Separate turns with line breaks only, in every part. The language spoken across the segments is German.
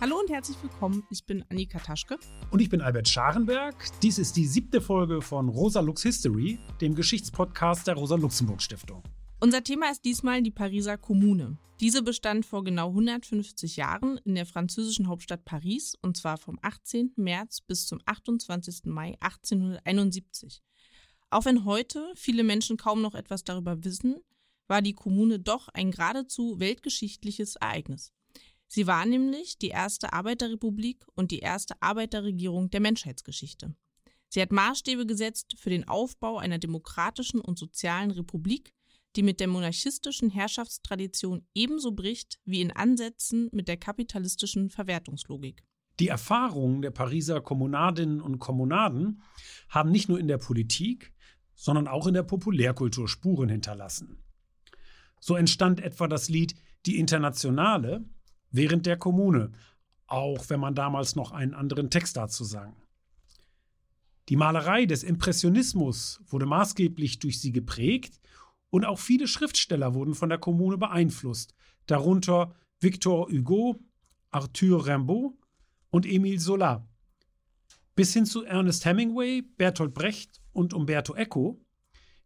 Hallo und herzlich willkommen. Ich bin Annika Taschke.
Und ich bin Albert Scharenberg. Dies ist die siebte Folge von Rosa Lux History, dem Geschichtspodcast der Rosa-Luxemburg-Stiftung.
Unser Thema ist diesmal die Pariser Kommune. Diese bestand vor genau 150 Jahren in der französischen Hauptstadt Paris und zwar vom 18. März bis zum 28. Mai 1871. Auch wenn heute viele Menschen kaum noch etwas darüber wissen, war die Kommune doch ein geradezu weltgeschichtliches Ereignis. Sie war nämlich die erste Arbeiterrepublik und die erste Arbeiterregierung der Menschheitsgeschichte. Sie hat Maßstäbe gesetzt für den Aufbau einer demokratischen und sozialen Republik, die mit der monarchistischen Herrschaftstradition ebenso bricht wie in Ansätzen mit der kapitalistischen Verwertungslogik.
Die Erfahrungen der Pariser Kommunadinnen und Kommunaden haben nicht nur in der Politik, sondern auch in der Populärkultur Spuren hinterlassen. So entstand etwa das Lied Die Internationale, während der Kommune, auch wenn man damals noch einen anderen Text dazu sang. Die Malerei des Impressionismus wurde maßgeblich durch sie geprägt und auch viele Schriftsteller wurden von der Kommune beeinflusst, darunter Victor Hugo, Arthur Rimbaud und Emile Zola. Bis hin zu Ernest Hemingway, Bertolt Brecht und Umberto Eco,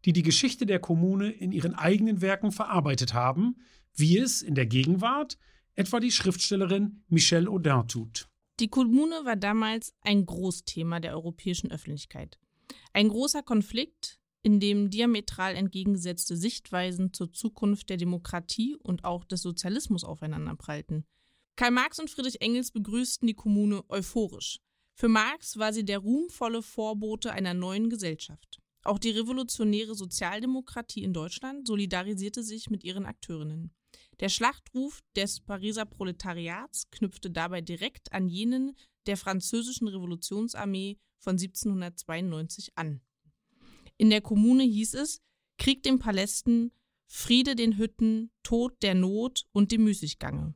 die die Geschichte der Kommune in ihren eigenen Werken verarbeitet haben, wie es in der Gegenwart etwa die Schriftstellerin Michelle Audin tut.
Die Kommune war damals ein Großthema der europäischen Öffentlichkeit. Ein großer Konflikt, in dem diametral entgegengesetzte Sichtweisen zur Zukunft der Demokratie und auch des Sozialismus aufeinanderprallten. Karl Marx und Friedrich Engels begrüßten die Kommune euphorisch. Für Marx war sie der ruhmvolle Vorbote einer neuen Gesellschaft. Auch die revolutionäre Sozialdemokratie in Deutschland solidarisierte sich mit ihren Akteurinnen. Der Schlachtruf des Pariser Proletariats knüpfte dabei direkt an jenen der französischen Revolutionsarmee von 1792 an. In der Kommune hieß es Krieg den Palästen, Friede den Hütten, Tod der Not und dem Müßiggange.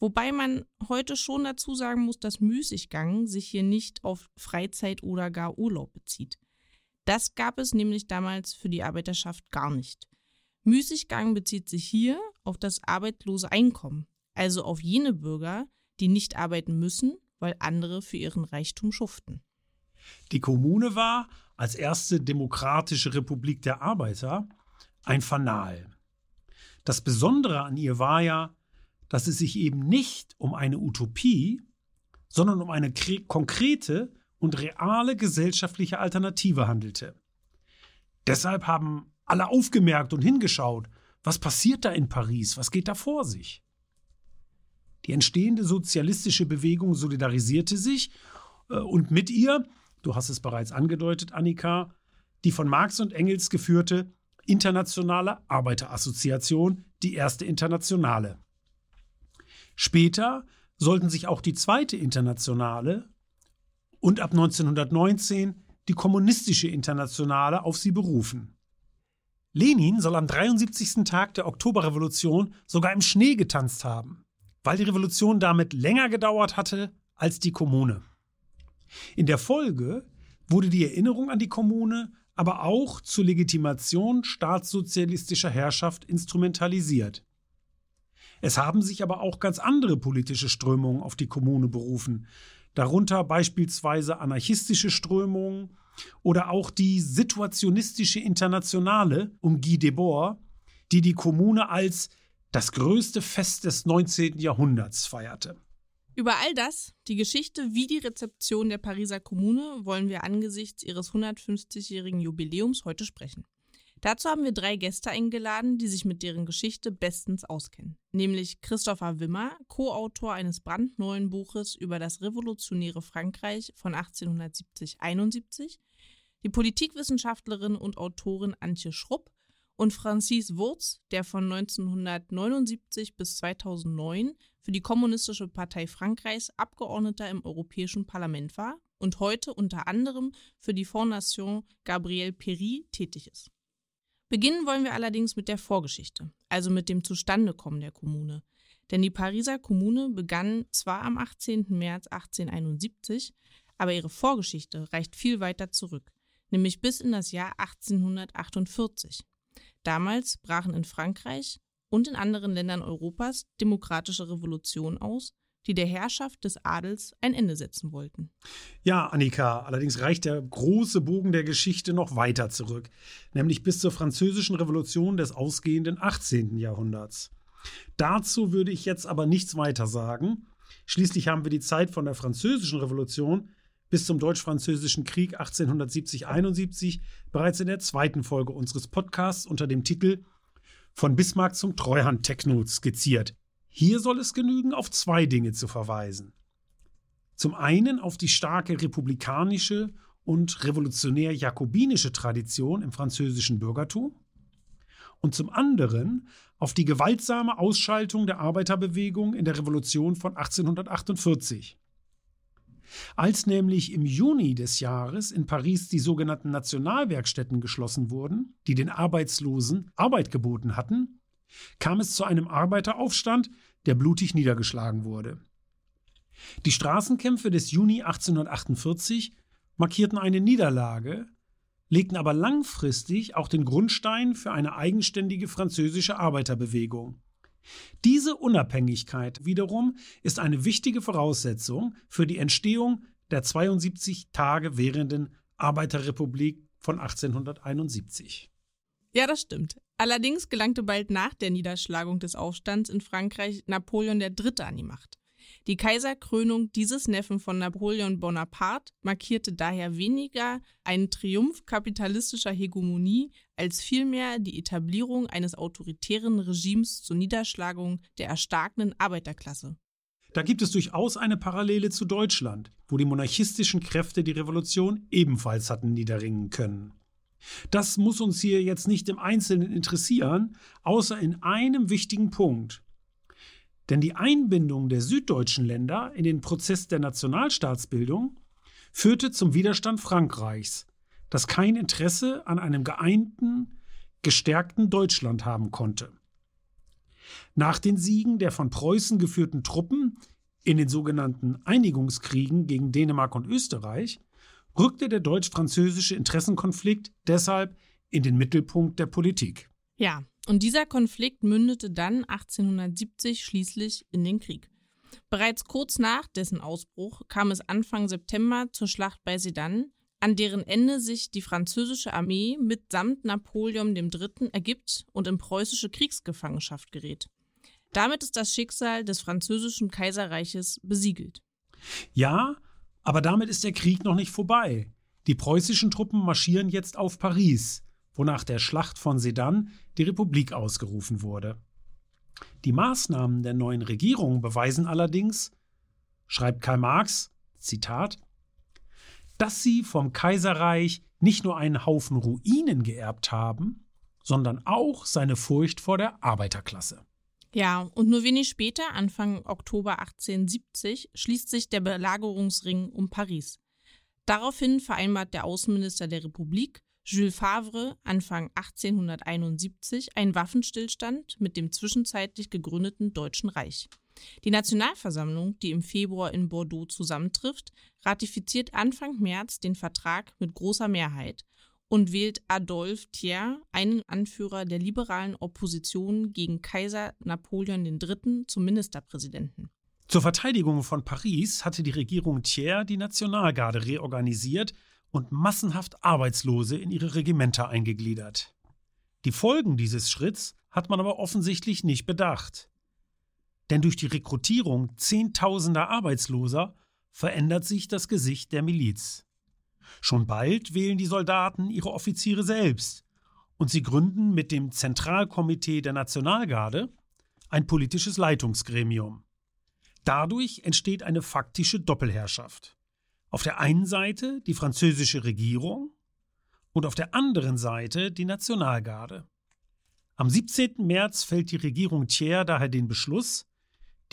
Wobei man heute schon dazu sagen muss, dass Müßiggang sich hier nicht auf Freizeit oder gar Urlaub bezieht. Das gab es nämlich damals für die Arbeiterschaft gar nicht. Müßiggang bezieht sich hier auf das arbeitslose Einkommen, also auf jene Bürger, die nicht arbeiten müssen, weil andere für ihren Reichtum schuften.
Die Kommune war als erste demokratische Republik der Arbeiter ein Fanal. Das Besondere an ihr war ja, dass es sich eben nicht um eine Utopie, sondern um eine konkrete und reale gesellschaftliche Alternative handelte. Deshalb haben alle aufgemerkt und hingeschaut. Was passiert da in Paris? Was geht da vor sich? Die entstehende sozialistische Bewegung solidarisierte sich äh, und mit ihr, du hast es bereits angedeutet, Annika, die von Marx und Engels geführte Internationale Arbeiterassoziation, die erste Internationale. Später sollten sich auch die zweite Internationale und ab 1919 die Kommunistische Internationale auf sie berufen. Lenin soll am 73. Tag der Oktoberrevolution sogar im Schnee getanzt haben, weil die Revolution damit länger gedauert hatte als die Kommune. In der Folge wurde die Erinnerung an die Kommune aber auch zur Legitimation staatssozialistischer Herrschaft instrumentalisiert. Es haben sich aber auch ganz andere politische Strömungen auf die Kommune berufen, darunter beispielsweise anarchistische Strömungen oder auch die situationistische Internationale um Guy Debord, die die Kommune als das größte Fest des 19. Jahrhunderts feierte.
Über all das, die Geschichte wie die Rezeption der Pariser Kommune, wollen wir angesichts ihres 150-jährigen Jubiläums heute sprechen. Dazu haben wir drei Gäste eingeladen, die sich mit deren Geschichte bestens auskennen. Nämlich Christopher Wimmer, Co-Autor eines brandneuen Buches über das revolutionäre Frankreich von 1870-71, die Politikwissenschaftlerin und Autorin Antje Schrupp und Francis Wurz, der von 1979 bis 2009 für die Kommunistische Partei Frankreichs Abgeordneter im Europäischen Parlament war und heute unter anderem für die Fondation Gabriel Péry tätig ist. Beginnen wollen wir allerdings mit der Vorgeschichte, also mit dem Zustandekommen der Kommune. Denn die Pariser Kommune begann zwar am 18. März 1871, aber ihre Vorgeschichte reicht viel weiter zurück nämlich bis in das Jahr 1848. Damals brachen in Frankreich und in anderen Ländern Europas demokratische Revolutionen aus, die der Herrschaft des Adels ein Ende setzen wollten.
Ja, Annika, allerdings reicht der große Bogen der Geschichte noch weiter zurück, nämlich bis zur französischen Revolution des ausgehenden 18. Jahrhunderts. Dazu würde ich jetzt aber nichts weiter sagen. Schließlich haben wir die Zeit von der französischen Revolution bis zum Deutsch-Französischen Krieg 1870-71 bereits in der zweiten Folge unseres Podcasts unter dem Titel Von Bismarck zum Treuhand-Techno skizziert. Hier soll es genügen, auf zwei Dinge zu verweisen. Zum einen auf die starke republikanische und revolutionär-jakobinische Tradition im französischen Bürgertum und zum anderen auf die gewaltsame Ausschaltung der Arbeiterbewegung in der Revolution von 1848. Als nämlich im Juni des Jahres in Paris die sogenannten Nationalwerkstätten geschlossen wurden, die den Arbeitslosen Arbeit geboten hatten, kam es zu einem Arbeiteraufstand, der blutig niedergeschlagen wurde. Die Straßenkämpfe des Juni 1848 markierten eine Niederlage, legten aber langfristig auch den Grundstein für eine eigenständige französische Arbeiterbewegung. Diese Unabhängigkeit wiederum ist eine wichtige Voraussetzung für die Entstehung der 72 Tage währenden Arbeiterrepublik von 1871.
Ja, das stimmt. Allerdings gelangte bald nach der Niederschlagung des Aufstands in Frankreich Napoleon III. an die Macht. Die Kaiserkrönung dieses Neffen von Napoleon Bonaparte markierte daher weniger einen Triumph kapitalistischer Hegemonie als vielmehr die Etablierung eines autoritären Regimes zur Niederschlagung der erstarkenden Arbeiterklasse.
Da gibt es durchaus eine Parallele zu Deutschland, wo die monarchistischen Kräfte die Revolution ebenfalls hatten niederringen können. Das muss uns hier jetzt nicht im Einzelnen interessieren, außer in einem wichtigen Punkt. Denn die Einbindung der süddeutschen Länder in den Prozess der Nationalstaatsbildung führte zum Widerstand Frankreichs, das kein Interesse an einem geeinten, gestärkten Deutschland haben konnte. Nach den Siegen der von Preußen geführten Truppen in den sogenannten Einigungskriegen gegen Dänemark und Österreich rückte der deutsch-französische Interessenkonflikt deshalb in den Mittelpunkt der Politik.
Ja, und dieser Konflikt mündete dann 1870 schließlich in den Krieg. Bereits kurz nach dessen Ausbruch kam es Anfang September zur Schlacht bei Sedan, an deren Ende sich die französische Armee mitsamt Napoleon III. ergibt und in preußische Kriegsgefangenschaft gerät. Damit ist das Schicksal des französischen Kaiserreiches besiegelt.
Ja, aber damit ist der Krieg noch nicht vorbei. Die preußischen Truppen marschieren jetzt auf Paris wo nach der Schlacht von Sedan die Republik ausgerufen wurde. Die Maßnahmen der neuen Regierung beweisen allerdings, schreibt Karl Marx, Zitat, dass sie vom Kaiserreich nicht nur einen Haufen Ruinen geerbt haben, sondern auch seine Furcht vor der Arbeiterklasse.
Ja, und nur wenig später, Anfang Oktober 1870, schließt sich der Belagerungsring um Paris. Daraufhin vereinbart der Außenminister der Republik, Jules Favre Anfang 1871 ein Waffenstillstand mit dem zwischenzeitlich gegründeten Deutschen Reich. Die Nationalversammlung, die im Februar in Bordeaux zusammentrifft, ratifiziert Anfang März den Vertrag mit großer Mehrheit und wählt Adolphe Thiers, einen Anführer der liberalen Opposition gegen Kaiser Napoleon III., zum Ministerpräsidenten.
Zur Verteidigung von Paris hatte die Regierung Thiers die Nationalgarde reorganisiert und massenhaft Arbeitslose in ihre Regimenter eingegliedert. Die Folgen dieses Schritts hat man aber offensichtlich nicht bedacht. Denn durch die Rekrutierung zehntausender Arbeitsloser verändert sich das Gesicht der Miliz. Schon bald wählen die Soldaten ihre Offiziere selbst und sie gründen mit dem Zentralkomitee der Nationalgarde ein politisches Leitungsgremium. Dadurch entsteht eine faktische Doppelherrschaft. Auf der einen Seite die französische Regierung und auf der anderen Seite die Nationalgarde. Am 17. März fällt die Regierung Thiers daher den Beschluss,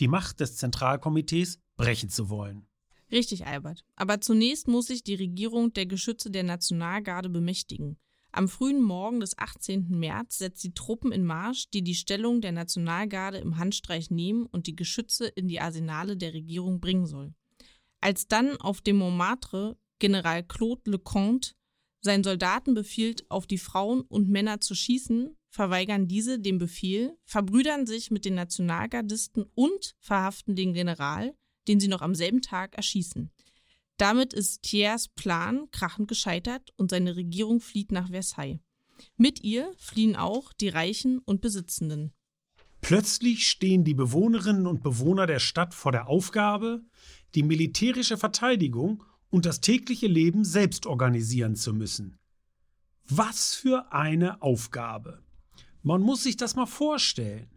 die Macht des Zentralkomitees brechen zu wollen.
Richtig, Albert. Aber zunächst muss sich die Regierung der Geschütze der Nationalgarde bemächtigen. Am frühen Morgen des 18. März setzt sie Truppen in Marsch, die die Stellung der Nationalgarde im Handstreich nehmen und die Geschütze in die Arsenale der Regierung bringen soll. Als dann auf dem Montmartre General Claude Leconte seinen Soldaten befiehlt, auf die Frauen und Männer zu schießen, verweigern diese den Befehl, verbrüdern sich mit den Nationalgardisten und verhaften den General, den sie noch am selben Tag erschießen. Damit ist Thiers Plan krachend gescheitert und seine Regierung flieht nach Versailles. Mit ihr fliehen auch die Reichen und Besitzenden.
Plötzlich stehen die Bewohnerinnen und Bewohner der Stadt vor der Aufgabe, die militärische Verteidigung und das tägliche Leben selbst organisieren zu müssen. Was für eine Aufgabe. Man muss sich das mal vorstellen.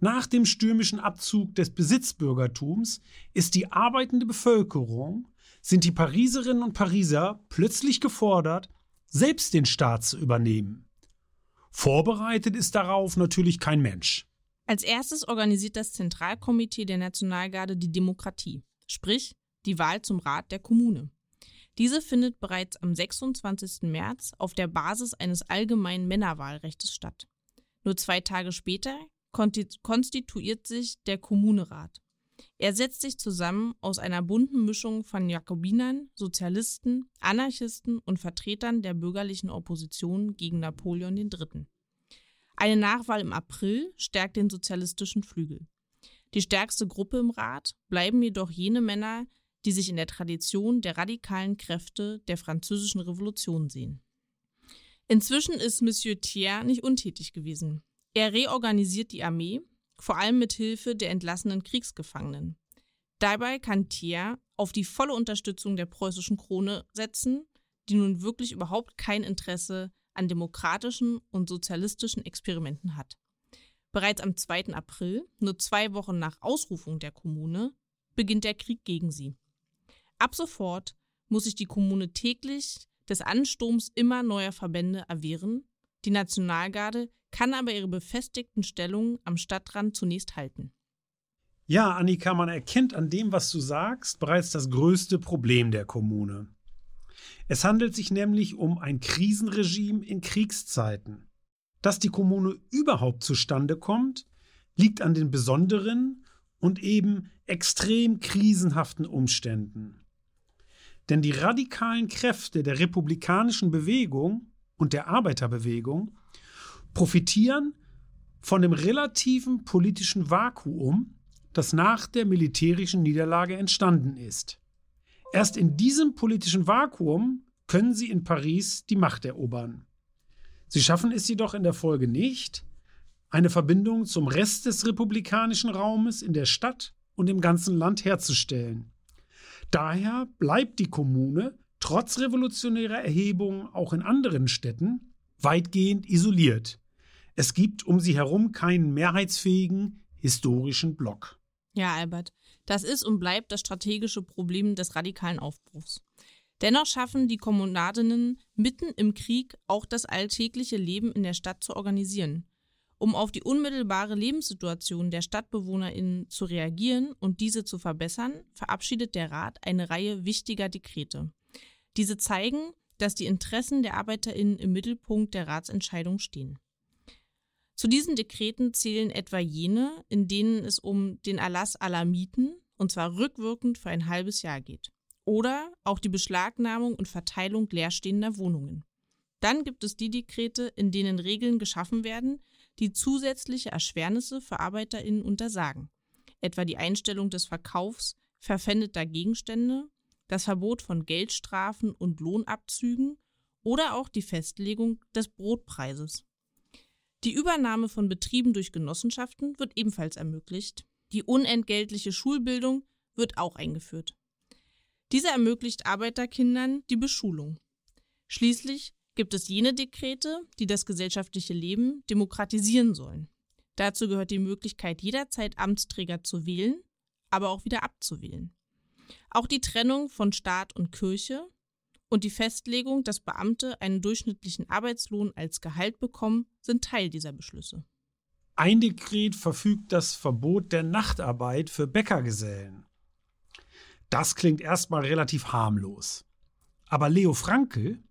Nach dem stürmischen Abzug des Besitzbürgertums ist die arbeitende Bevölkerung, sind die Pariserinnen und Pariser plötzlich gefordert, selbst den Staat zu übernehmen. Vorbereitet ist darauf natürlich kein Mensch.
Als erstes organisiert das Zentralkomitee der Nationalgarde die Demokratie, sprich die Wahl zum Rat der Kommune. Diese findet bereits am 26. März auf der Basis eines allgemeinen Männerwahlrechts statt. Nur zwei Tage später konstituiert sich der Kommunerat. Er setzt sich zusammen aus einer bunten Mischung von Jakobinern, Sozialisten, Anarchisten und Vertretern der bürgerlichen Opposition gegen Napoleon III. Eine Nachwahl im April stärkt den sozialistischen Flügel. Die stärkste Gruppe im Rat bleiben jedoch jene Männer, die sich in der Tradition der radikalen Kräfte der französischen Revolution sehen. Inzwischen ist Monsieur Thiers nicht untätig gewesen. Er reorganisiert die Armee, vor allem mit Hilfe der entlassenen Kriegsgefangenen. Dabei kann Thiers auf die volle Unterstützung der preußischen Krone setzen, die nun wirklich überhaupt kein Interesse an demokratischen und sozialistischen Experimenten hat. Bereits am 2. April, nur zwei Wochen nach Ausrufung der Kommune, beginnt der Krieg gegen sie. Ab sofort muss sich die Kommune täglich des Ansturms immer neuer Verbände erwehren. Die Nationalgarde kann aber ihre befestigten Stellungen am Stadtrand zunächst halten.
Ja, Annika, man erkennt an dem, was du sagst, bereits das größte Problem der Kommune. Es handelt sich nämlich um ein Krisenregime in Kriegszeiten. Dass die Kommune überhaupt zustande kommt, liegt an den besonderen und eben extrem krisenhaften Umständen. Denn die radikalen Kräfte der republikanischen Bewegung und der Arbeiterbewegung profitieren von dem relativen politischen Vakuum, das nach der militärischen Niederlage entstanden ist. Erst in diesem politischen Vakuum können sie in Paris die Macht erobern. Sie schaffen es jedoch in der Folge nicht, eine Verbindung zum Rest des republikanischen Raumes in der Stadt und im ganzen Land herzustellen. Daher bleibt die Kommune trotz revolutionärer Erhebungen auch in anderen Städten weitgehend isoliert. Es gibt um sie herum keinen mehrheitsfähigen historischen Block.
Ja, Albert, das ist und bleibt das strategische Problem des radikalen Aufbruchs. Dennoch schaffen die Kommunadinnen mitten im Krieg auch das alltägliche Leben in der Stadt zu organisieren. Um auf die unmittelbare Lebenssituation der StadtbewohnerInnen zu reagieren und diese zu verbessern, verabschiedet der Rat eine Reihe wichtiger Dekrete. Diese zeigen, dass die Interessen der ArbeiterInnen im Mittelpunkt der Ratsentscheidung stehen. Zu diesen Dekreten zählen etwa jene, in denen es um den Erlass aller Mieten, und zwar rückwirkend für ein halbes Jahr geht. Oder auch die Beschlagnahmung und Verteilung leerstehender Wohnungen. Dann gibt es die Dekrete, in denen Regeln geschaffen werden, die zusätzliche Erschwernisse für ArbeiterInnen untersagen. Etwa die Einstellung des Verkaufs verpfändeter Gegenstände, das Verbot von Geldstrafen und Lohnabzügen oder auch die Festlegung des Brotpreises. Die Übernahme von Betrieben durch Genossenschaften wird ebenfalls ermöglicht. Die unentgeltliche Schulbildung wird auch eingeführt. Diese ermöglicht Arbeiterkindern die Beschulung. Schließlich gibt es jene Dekrete, die das gesellschaftliche Leben demokratisieren sollen. Dazu gehört die Möglichkeit, jederzeit Amtsträger zu wählen, aber auch wieder abzuwählen. Auch die Trennung von Staat und Kirche und die Festlegung, dass Beamte einen durchschnittlichen Arbeitslohn als Gehalt bekommen, sind Teil dieser Beschlüsse.
Ein Dekret verfügt das Verbot der Nachtarbeit für Bäckergesellen. Das klingt erstmal relativ harmlos. Aber Leo Frankel,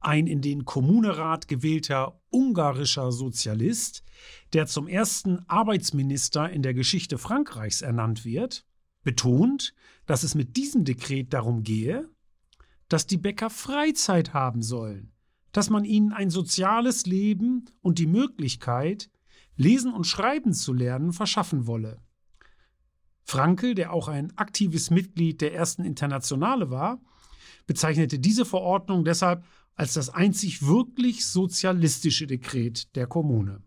ein in den Kommunerat gewählter ungarischer Sozialist, der zum ersten Arbeitsminister in der Geschichte Frankreichs ernannt wird, betont, dass es mit diesem Dekret darum gehe, dass die Bäcker Freizeit haben sollen, dass man ihnen ein soziales Leben und die Möglichkeit, lesen und schreiben zu lernen, verschaffen wolle. Frankel, der auch ein aktives Mitglied der ersten Internationale war, bezeichnete diese Verordnung deshalb als das einzig wirklich sozialistische Dekret der Kommune.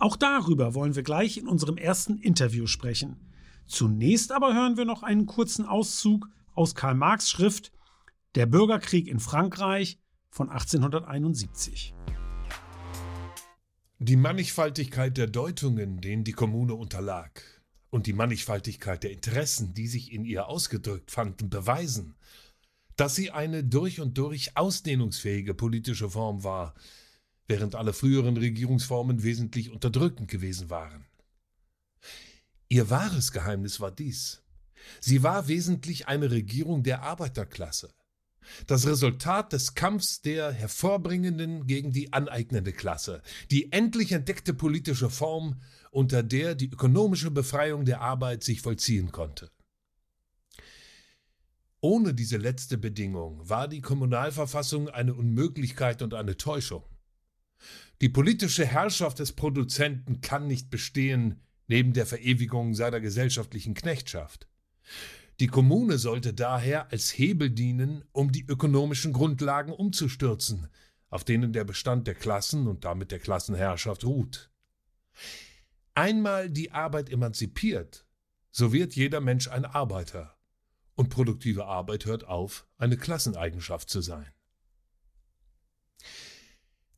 Auch darüber wollen wir gleich in unserem ersten Interview sprechen. Zunächst aber hören wir noch einen kurzen Auszug aus Karl Marx Schrift Der Bürgerkrieg in Frankreich von 1871.
Die Mannigfaltigkeit der Deutungen, denen die Kommune unterlag, und die Mannigfaltigkeit der Interessen, die sich in ihr ausgedrückt fanden, beweisen, dass sie eine durch und durch ausdehnungsfähige politische Form war, während alle früheren Regierungsformen wesentlich unterdrückend gewesen waren. Ihr wahres Geheimnis war dies. Sie war wesentlich eine Regierung der Arbeiterklasse, das Resultat des Kampfs der hervorbringenden gegen die aneignende Klasse, die endlich entdeckte politische Form, unter der die ökonomische Befreiung der Arbeit sich vollziehen konnte. Ohne diese letzte Bedingung war die Kommunalverfassung eine Unmöglichkeit und eine Täuschung. Die politische Herrschaft des Produzenten kann nicht bestehen neben der Verewigung seiner gesellschaftlichen Knechtschaft. Die Kommune sollte daher als Hebel dienen, um die ökonomischen Grundlagen umzustürzen, auf denen der Bestand der Klassen und damit der Klassenherrschaft ruht. Einmal die Arbeit emanzipiert, so wird jeder Mensch ein Arbeiter, und produktive Arbeit hört auf, eine Klasseneigenschaft zu sein.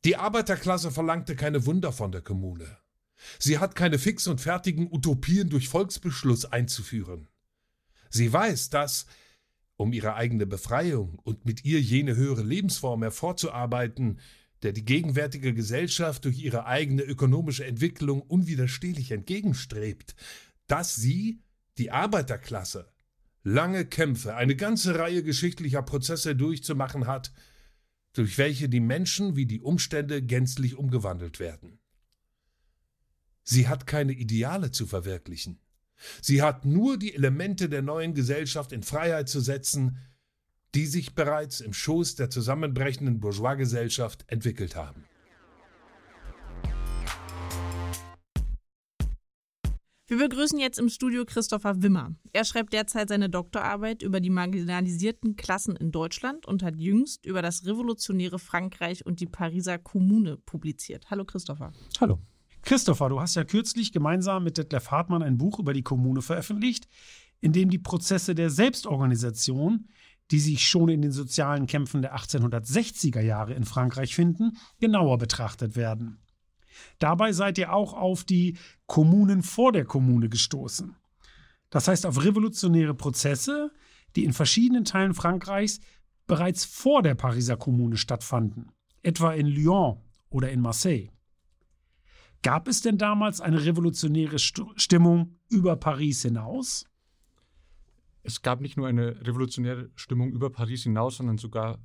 Die Arbeiterklasse verlangte keine Wunder von der Kommune. Sie hat keine fix und fertigen Utopien durch Volksbeschluss einzuführen. Sie weiß, dass, um ihre eigene Befreiung und mit ihr jene höhere Lebensform hervorzuarbeiten, der die gegenwärtige Gesellschaft durch ihre eigene ökonomische Entwicklung unwiderstehlich entgegenstrebt, dass sie, die Arbeiterklasse, lange Kämpfe, eine ganze Reihe geschichtlicher Prozesse durchzumachen hat, durch welche die Menschen wie die Umstände gänzlich umgewandelt werden. Sie hat keine Ideale zu verwirklichen. Sie hat nur die Elemente der neuen Gesellschaft in Freiheit zu setzen, die sich bereits im Schoß der zusammenbrechenden Bourgeoisgesellschaft entwickelt haben.
Wir begrüßen jetzt im Studio Christopher Wimmer. Er schreibt derzeit seine Doktorarbeit über die marginalisierten Klassen in Deutschland und hat jüngst über das revolutionäre Frankreich und die Pariser Kommune publiziert. Hallo Christopher.
Hallo. Christopher, du hast ja kürzlich gemeinsam mit Detlef Hartmann ein Buch über die Kommune veröffentlicht, in dem die Prozesse der Selbstorganisation, die sich schon in den sozialen Kämpfen der 1860er Jahre in Frankreich finden, genauer betrachtet werden. Dabei seid ihr auch auf die Kommunen vor der Kommune gestoßen. Das heißt auf revolutionäre Prozesse, die in verschiedenen Teilen Frankreichs bereits vor der Pariser Kommune stattfanden, etwa in Lyon oder in Marseille. Gab es denn damals eine revolutionäre Stimmung über Paris hinaus?
Es gab nicht nur eine revolutionäre Stimmung über Paris hinaus, sondern sogar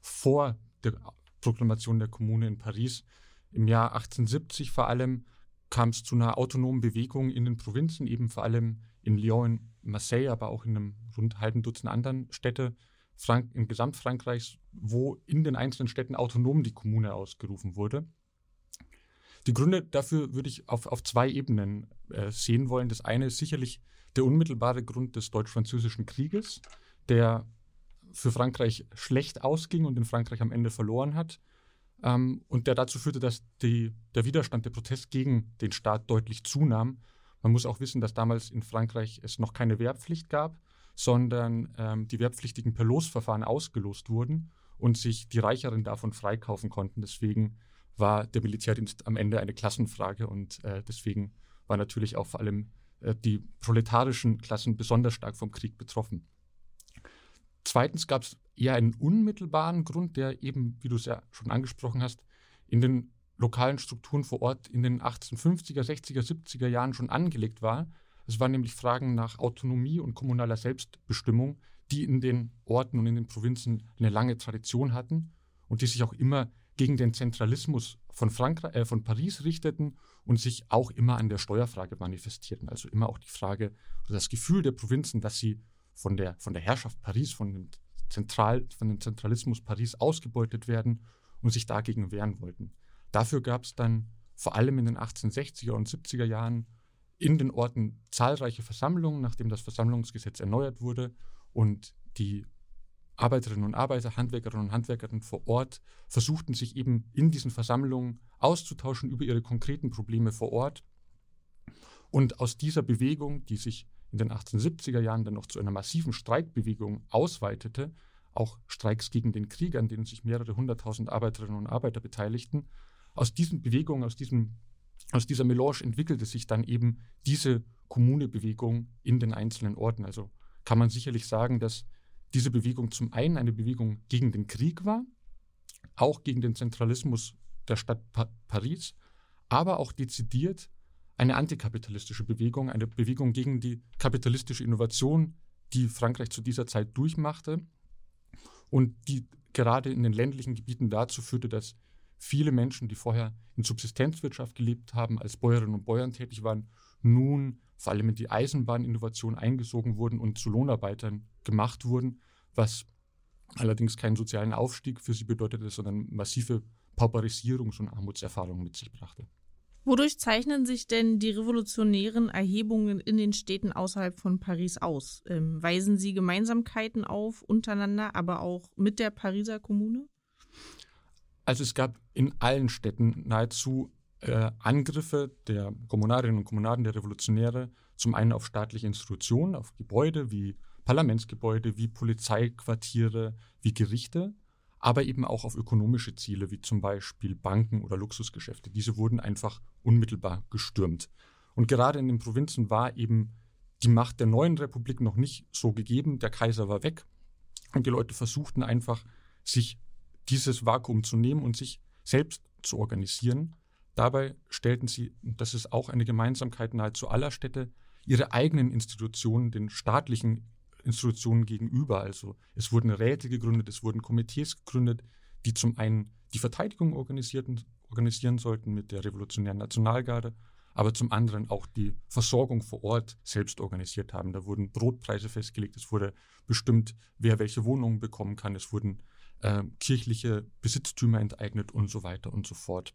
vor der Proklamation der Kommune in Paris im Jahr 1870 vor allem kam es zu einer autonomen Bewegung in den Provinzen, eben vor allem in Lyon, in Marseille, aber auch in einem rund halben Dutzend anderen Städte Frank in Gesamtfrankreichs, wo in den einzelnen Städten autonom die Kommune ausgerufen wurde. Die Gründe dafür würde ich auf, auf zwei Ebenen äh, sehen wollen. Das eine ist sicherlich der unmittelbare Grund des Deutsch-Französischen Krieges, der für Frankreich schlecht ausging und in Frankreich am Ende verloren hat ähm, und der dazu führte, dass die, der Widerstand, der Protest gegen den Staat deutlich zunahm. Man muss auch wissen, dass damals in Frankreich es noch keine Wehrpflicht gab, sondern ähm, die Wehrpflichtigen per Losverfahren ausgelost wurden und sich die Reicheren davon freikaufen konnten. Deswegen war der Militärdienst am Ende eine Klassenfrage und äh, deswegen waren natürlich auch vor allem äh, die proletarischen Klassen besonders stark vom Krieg betroffen. Zweitens gab es eher einen unmittelbaren Grund, der eben, wie du es ja schon angesprochen hast, in den lokalen Strukturen vor Ort in den 1850er, 60er, 70er Jahren schon angelegt war. Es waren nämlich Fragen nach Autonomie und kommunaler Selbstbestimmung, die in den Orten und in den Provinzen eine lange Tradition hatten und die sich auch immer gegen den Zentralismus von, Frankreich, äh, von Paris richteten und sich auch immer an der Steuerfrage manifestierten. Also immer auch die Frage das Gefühl der Provinzen, dass sie von der, von der Herrschaft Paris, von dem, Zentral, von dem Zentralismus Paris ausgebeutet werden und sich dagegen wehren wollten. Dafür gab es dann vor allem in den 1860er und 70er Jahren in den Orten zahlreiche Versammlungen, nachdem das Versammlungsgesetz erneuert wurde und die Arbeiterinnen und Arbeiter, Handwerkerinnen und Handwerkerinnen vor Ort versuchten sich eben in diesen Versammlungen auszutauschen über ihre konkreten Probleme vor Ort. Und aus dieser Bewegung, die sich in den 1870er Jahren dann noch zu einer massiven Streikbewegung ausweitete, auch Streiks gegen den Krieg, an denen sich mehrere hunderttausend Arbeiterinnen und Arbeiter beteiligten, aus diesen Bewegungen, aus, diesem, aus dieser Melange entwickelte sich dann eben diese Kommunebewegung in den einzelnen Orten. Also kann man sicherlich sagen, dass diese Bewegung zum einen eine Bewegung gegen den Krieg war, auch gegen den Zentralismus der Stadt pa Paris, aber auch dezidiert eine antikapitalistische Bewegung, eine Bewegung gegen die kapitalistische Innovation, die Frankreich zu dieser Zeit durchmachte und die gerade in den ländlichen Gebieten dazu führte, dass viele Menschen, die vorher in Subsistenzwirtschaft gelebt haben, als Bäuerinnen und Bäuern tätig waren, nun vor allem in die Eisenbahninnovation eingesogen wurden und zu Lohnarbeitern gemacht wurden, was allerdings keinen sozialen Aufstieg für sie bedeutete, sondern massive Pauperisierungs- und Armutserfahrungen mit sich brachte.
Wodurch zeichnen sich denn die revolutionären Erhebungen in den Städten außerhalb von Paris aus? Ähm, weisen sie Gemeinsamkeiten auf untereinander, aber auch mit der Pariser Kommune?
Also es gab in allen Städten nahezu äh, Angriffe der Kommunarinnen und Kommunaden, der Revolutionäre, zum einen auf staatliche Institutionen, auf Gebäude wie Parlamentsgebäude, wie Polizeiquartiere, wie Gerichte, aber eben auch auf ökonomische Ziele, wie zum Beispiel Banken oder Luxusgeschäfte. Diese wurden einfach unmittelbar gestürmt. Und gerade in den Provinzen war eben die Macht der neuen Republik noch nicht so gegeben. Der Kaiser war weg und die Leute versuchten einfach, sich dieses Vakuum zu nehmen und sich selbst zu organisieren. Dabei stellten sie, und das ist auch eine Gemeinsamkeit nahezu aller Städte, ihre eigenen Institutionen den staatlichen Institutionen gegenüber. Also es wurden Räte gegründet, es wurden Komitees gegründet, die zum einen die Verteidigung organisieren sollten mit der Revolutionären Nationalgarde, aber zum anderen auch die Versorgung vor Ort selbst organisiert haben. Da wurden Brotpreise festgelegt, es wurde bestimmt, wer welche Wohnungen bekommen kann, es wurden äh, kirchliche Besitztümer enteignet und so weiter und so fort.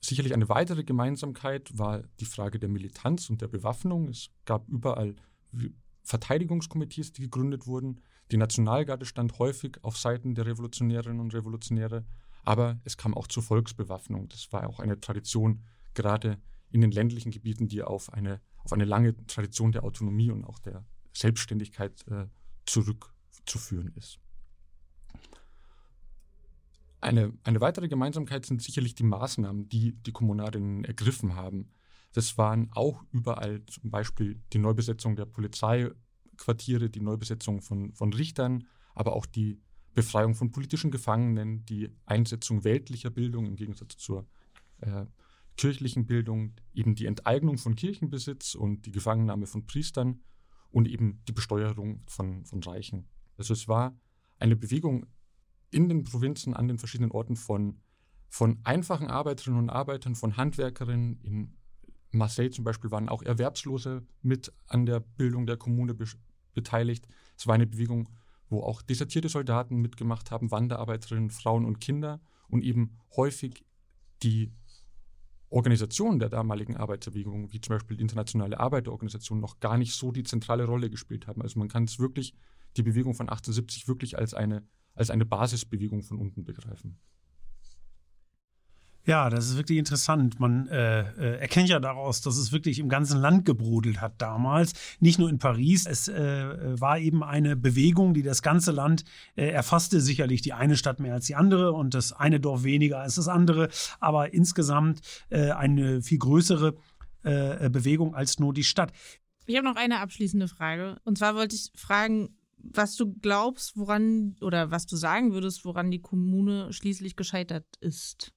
Sicherlich eine weitere Gemeinsamkeit war die Frage der Militanz und der Bewaffnung. Es gab überall Verteidigungskomitees, die gegründet wurden. Die Nationalgarde stand häufig auf Seiten der Revolutionärinnen und Revolutionäre, aber es kam auch zur Volksbewaffnung. Das war auch eine Tradition, gerade in den ländlichen Gebieten, die auf eine, auf eine lange Tradition der Autonomie und auch der Selbstständigkeit äh, zurückzuführen ist. Eine, eine weitere Gemeinsamkeit sind sicherlich die Maßnahmen, die die Kommunarinnen ergriffen haben. Das waren auch überall zum Beispiel die Neubesetzung der Polizeiquartiere, die Neubesetzung von, von Richtern, aber auch die Befreiung von politischen Gefangenen, die Einsetzung weltlicher Bildung im Gegensatz zur äh, kirchlichen Bildung, eben die Enteignung von Kirchenbesitz und die Gefangennahme von Priestern und eben die Besteuerung von, von Reichen. Also es war eine Bewegung in den Provinzen an den verschiedenen Orten von, von einfachen Arbeiterinnen und Arbeitern, von Handwerkerinnen in Marseille zum Beispiel waren auch Erwerbslose mit an der Bildung der Kommune be beteiligt. Es war eine Bewegung, wo auch desertierte Soldaten mitgemacht haben, Wanderarbeiterinnen, Frauen und Kinder und eben häufig die Organisationen der damaligen Arbeiterbewegung, wie zum Beispiel die Internationale Arbeiterorganisation, noch gar nicht so die zentrale Rolle gespielt haben. Also man kann es wirklich, die Bewegung von 1870 wirklich als eine, als eine Basisbewegung von unten begreifen.
Ja, das ist wirklich interessant. Man äh, äh, erkennt ja daraus, dass es wirklich im ganzen Land gebrodelt hat damals, nicht nur in Paris. Es äh, war eben eine Bewegung, die das ganze Land äh, erfasste. Sicherlich die eine Stadt mehr als die andere und das eine Dorf weniger als das andere, aber insgesamt äh, eine viel größere äh, Bewegung als nur die Stadt.
Ich habe noch eine abschließende Frage. Und zwar wollte ich fragen, was du glaubst, woran oder was du sagen würdest, woran die Kommune schließlich gescheitert ist.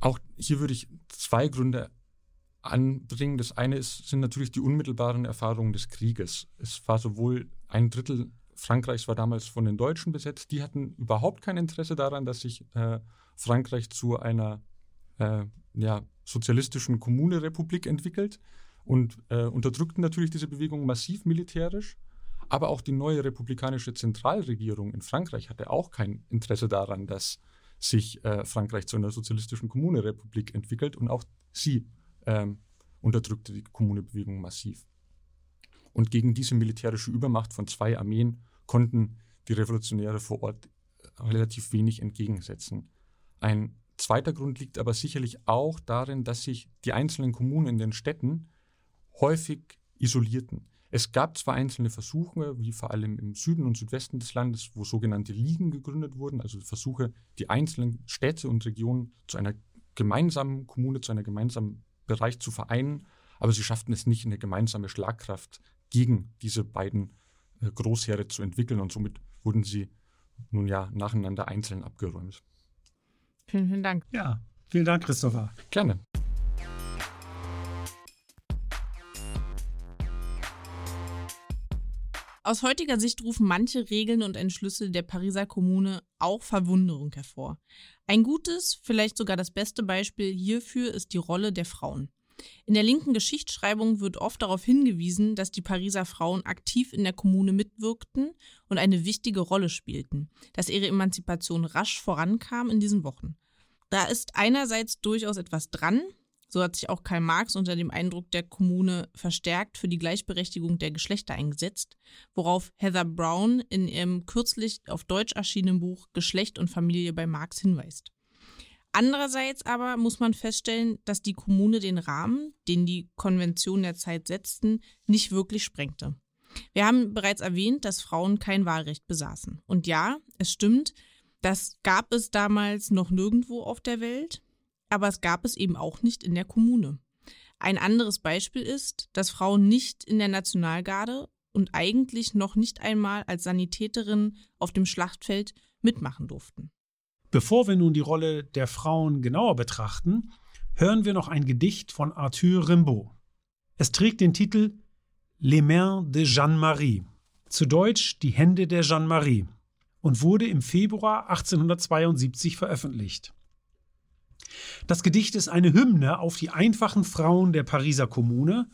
Auch hier würde ich zwei Gründe anbringen. Das eine ist, sind natürlich die unmittelbaren Erfahrungen des Krieges. Es war sowohl ein Drittel Frankreichs war damals von den Deutschen besetzt. Die hatten überhaupt kein Interesse daran, dass sich äh, Frankreich zu einer äh, ja, sozialistischen Kommune-Republik entwickelt und äh, unterdrückten natürlich diese Bewegung massiv militärisch. Aber auch die neue republikanische Zentralregierung in Frankreich hatte auch kein Interesse daran, dass sich äh, Frankreich zu einer sozialistischen Kommunerepublik entwickelt und auch sie ähm, unterdrückte die Kommunebewegung massiv. Und gegen diese militärische Übermacht von zwei Armeen konnten die Revolutionäre vor Ort relativ wenig entgegensetzen. Ein zweiter Grund liegt aber sicherlich auch darin, dass sich die einzelnen Kommunen in den Städten häufig isolierten. Es gab zwar einzelne Versuche, wie vor allem im Süden und Südwesten des Landes, wo sogenannte Ligen gegründet wurden, also Versuche, die einzelnen Städte und Regionen zu einer gemeinsamen Kommune, zu einem gemeinsamen Bereich zu vereinen, aber sie schafften es nicht, eine gemeinsame Schlagkraft gegen diese beiden äh, Großheere zu entwickeln und somit wurden sie nun ja nacheinander einzeln abgeräumt.
Vielen, vielen Dank.
Ja, vielen Dank, Christopher.
Gerne.
Aus heutiger Sicht rufen manche Regeln und Entschlüsse der Pariser Kommune auch Verwunderung hervor. Ein gutes, vielleicht sogar das beste Beispiel hierfür ist die Rolle der Frauen. In der linken Geschichtsschreibung wird oft darauf hingewiesen, dass die Pariser Frauen aktiv in der Kommune mitwirkten und eine wichtige Rolle spielten, dass ihre Emanzipation rasch vorankam in diesen Wochen. Da ist einerseits durchaus etwas dran, so hat sich auch Karl Marx unter dem Eindruck der Kommune verstärkt für die Gleichberechtigung der Geschlechter eingesetzt, worauf Heather Brown in ihrem kürzlich auf Deutsch erschienenen Buch Geschlecht und Familie bei Marx hinweist. Andererseits aber muss man feststellen, dass die Kommune den Rahmen, den die Konventionen der Zeit setzten, nicht wirklich sprengte. Wir haben bereits erwähnt, dass Frauen kein Wahlrecht besaßen. Und ja, es stimmt, das gab es damals noch nirgendwo auf der Welt, aber es gab es eben auch nicht in der Kommune. Ein anderes Beispiel ist, dass Frauen nicht in der Nationalgarde und eigentlich noch nicht einmal als Sanitäterinnen auf dem Schlachtfeld mitmachen durften.
Bevor wir nun die Rolle der Frauen genauer betrachten, hören wir noch ein Gedicht von Arthur Rimbaud. Es trägt den Titel Les Mains de Jeanne-Marie, zu Deutsch Die Hände der Jeanne-Marie, und wurde im Februar 1872 veröffentlicht. Das Gedicht ist eine Hymne auf die einfachen Frauen der Pariser Kommune,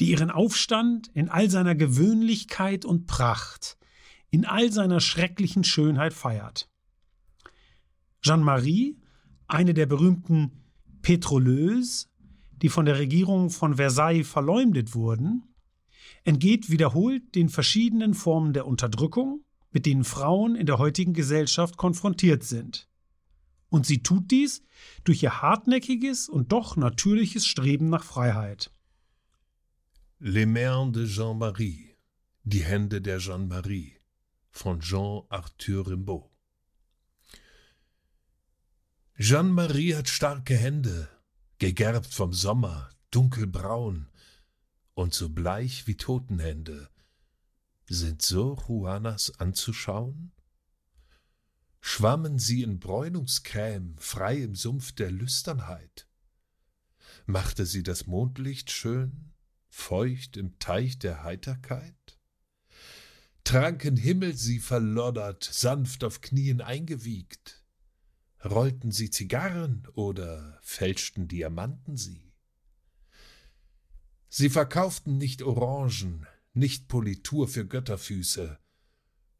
die ihren Aufstand in all seiner Gewöhnlichkeit und Pracht, in all seiner schrecklichen Schönheit feiert. Jeanne-Marie, eine der berühmten Pétroleuses, die von der Regierung von Versailles verleumdet wurden, entgeht wiederholt den verschiedenen Formen der Unterdrückung, mit denen Frauen in der heutigen Gesellschaft konfrontiert sind. Und sie tut dies durch ihr hartnäckiges und doch natürliches Streben nach Freiheit.
Les Mains de Jean-Marie, die Hände der Jeanne-Marie von Jean-Arthur Rimbaud. Jeanne-Marie hat starke Hände, gegerbt vom Sommer, dunkelbraun und so bleich wie Totenhände. Sind so Juanas anzuschauen? Schwammen sie in Bräunungscreme frei im Sumpf der Lüsternheit? Machte sie das Mondlicht schön, feucht im Teich der Heiterkeit? Tranken Himmel sie verloddert, sanft auf Knien eingewiegt? Rollten sie Zigarren oder fälschten Diamanten sie? Sie verkauften nicht Orangen, nicht Politur für Götterfüße,